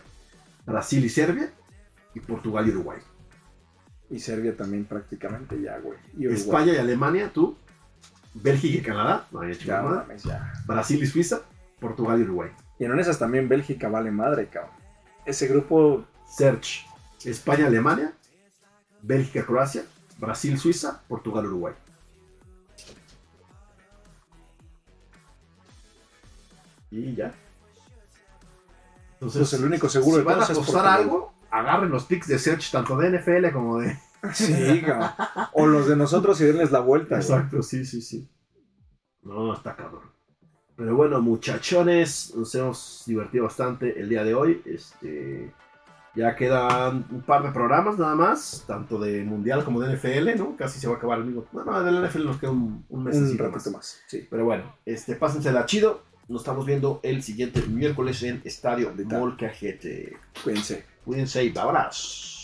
Brasil y Serbia y Portugal y Uruguay. Y Serbia también prácticamente ya, güey. Y. España y Alemania, tú, Bélgica y Canadá, no había mames, ya. Brasil y Suiza, Portugal y Uruguay. Y en esas también Bélgica vale madre, cabrón. Ese grupo, Search, España, Alemania, Bélgica, Croacia, Brasil, Suiza, Portugal, Uruguay. Y ya. Entonces, el único seguro si de van a apostar algo, agarren los picks de Search, tanto de NFL como de... *laughs* Sí, cabrón. O los de nosotros y denles la vuelta. güey. Exacto, sí, sí, sí. No, está cabrón. Pero bueno, muchachones, nos hemos divertido bastante el día de hoy. Este, ya quedan un par de programas nada más, tanto de Mundial como de NFL, ¿no? Casi se va a acabar el mismo. Bueno, de la NFL nos queda un, un mes Un ratito más. Sí. Pero bueno, este, pásensela chido. Nos estamos viendo el siguiente miércoles en Estadio de. Molcajete. Cuídense. Cuídense y abrazos.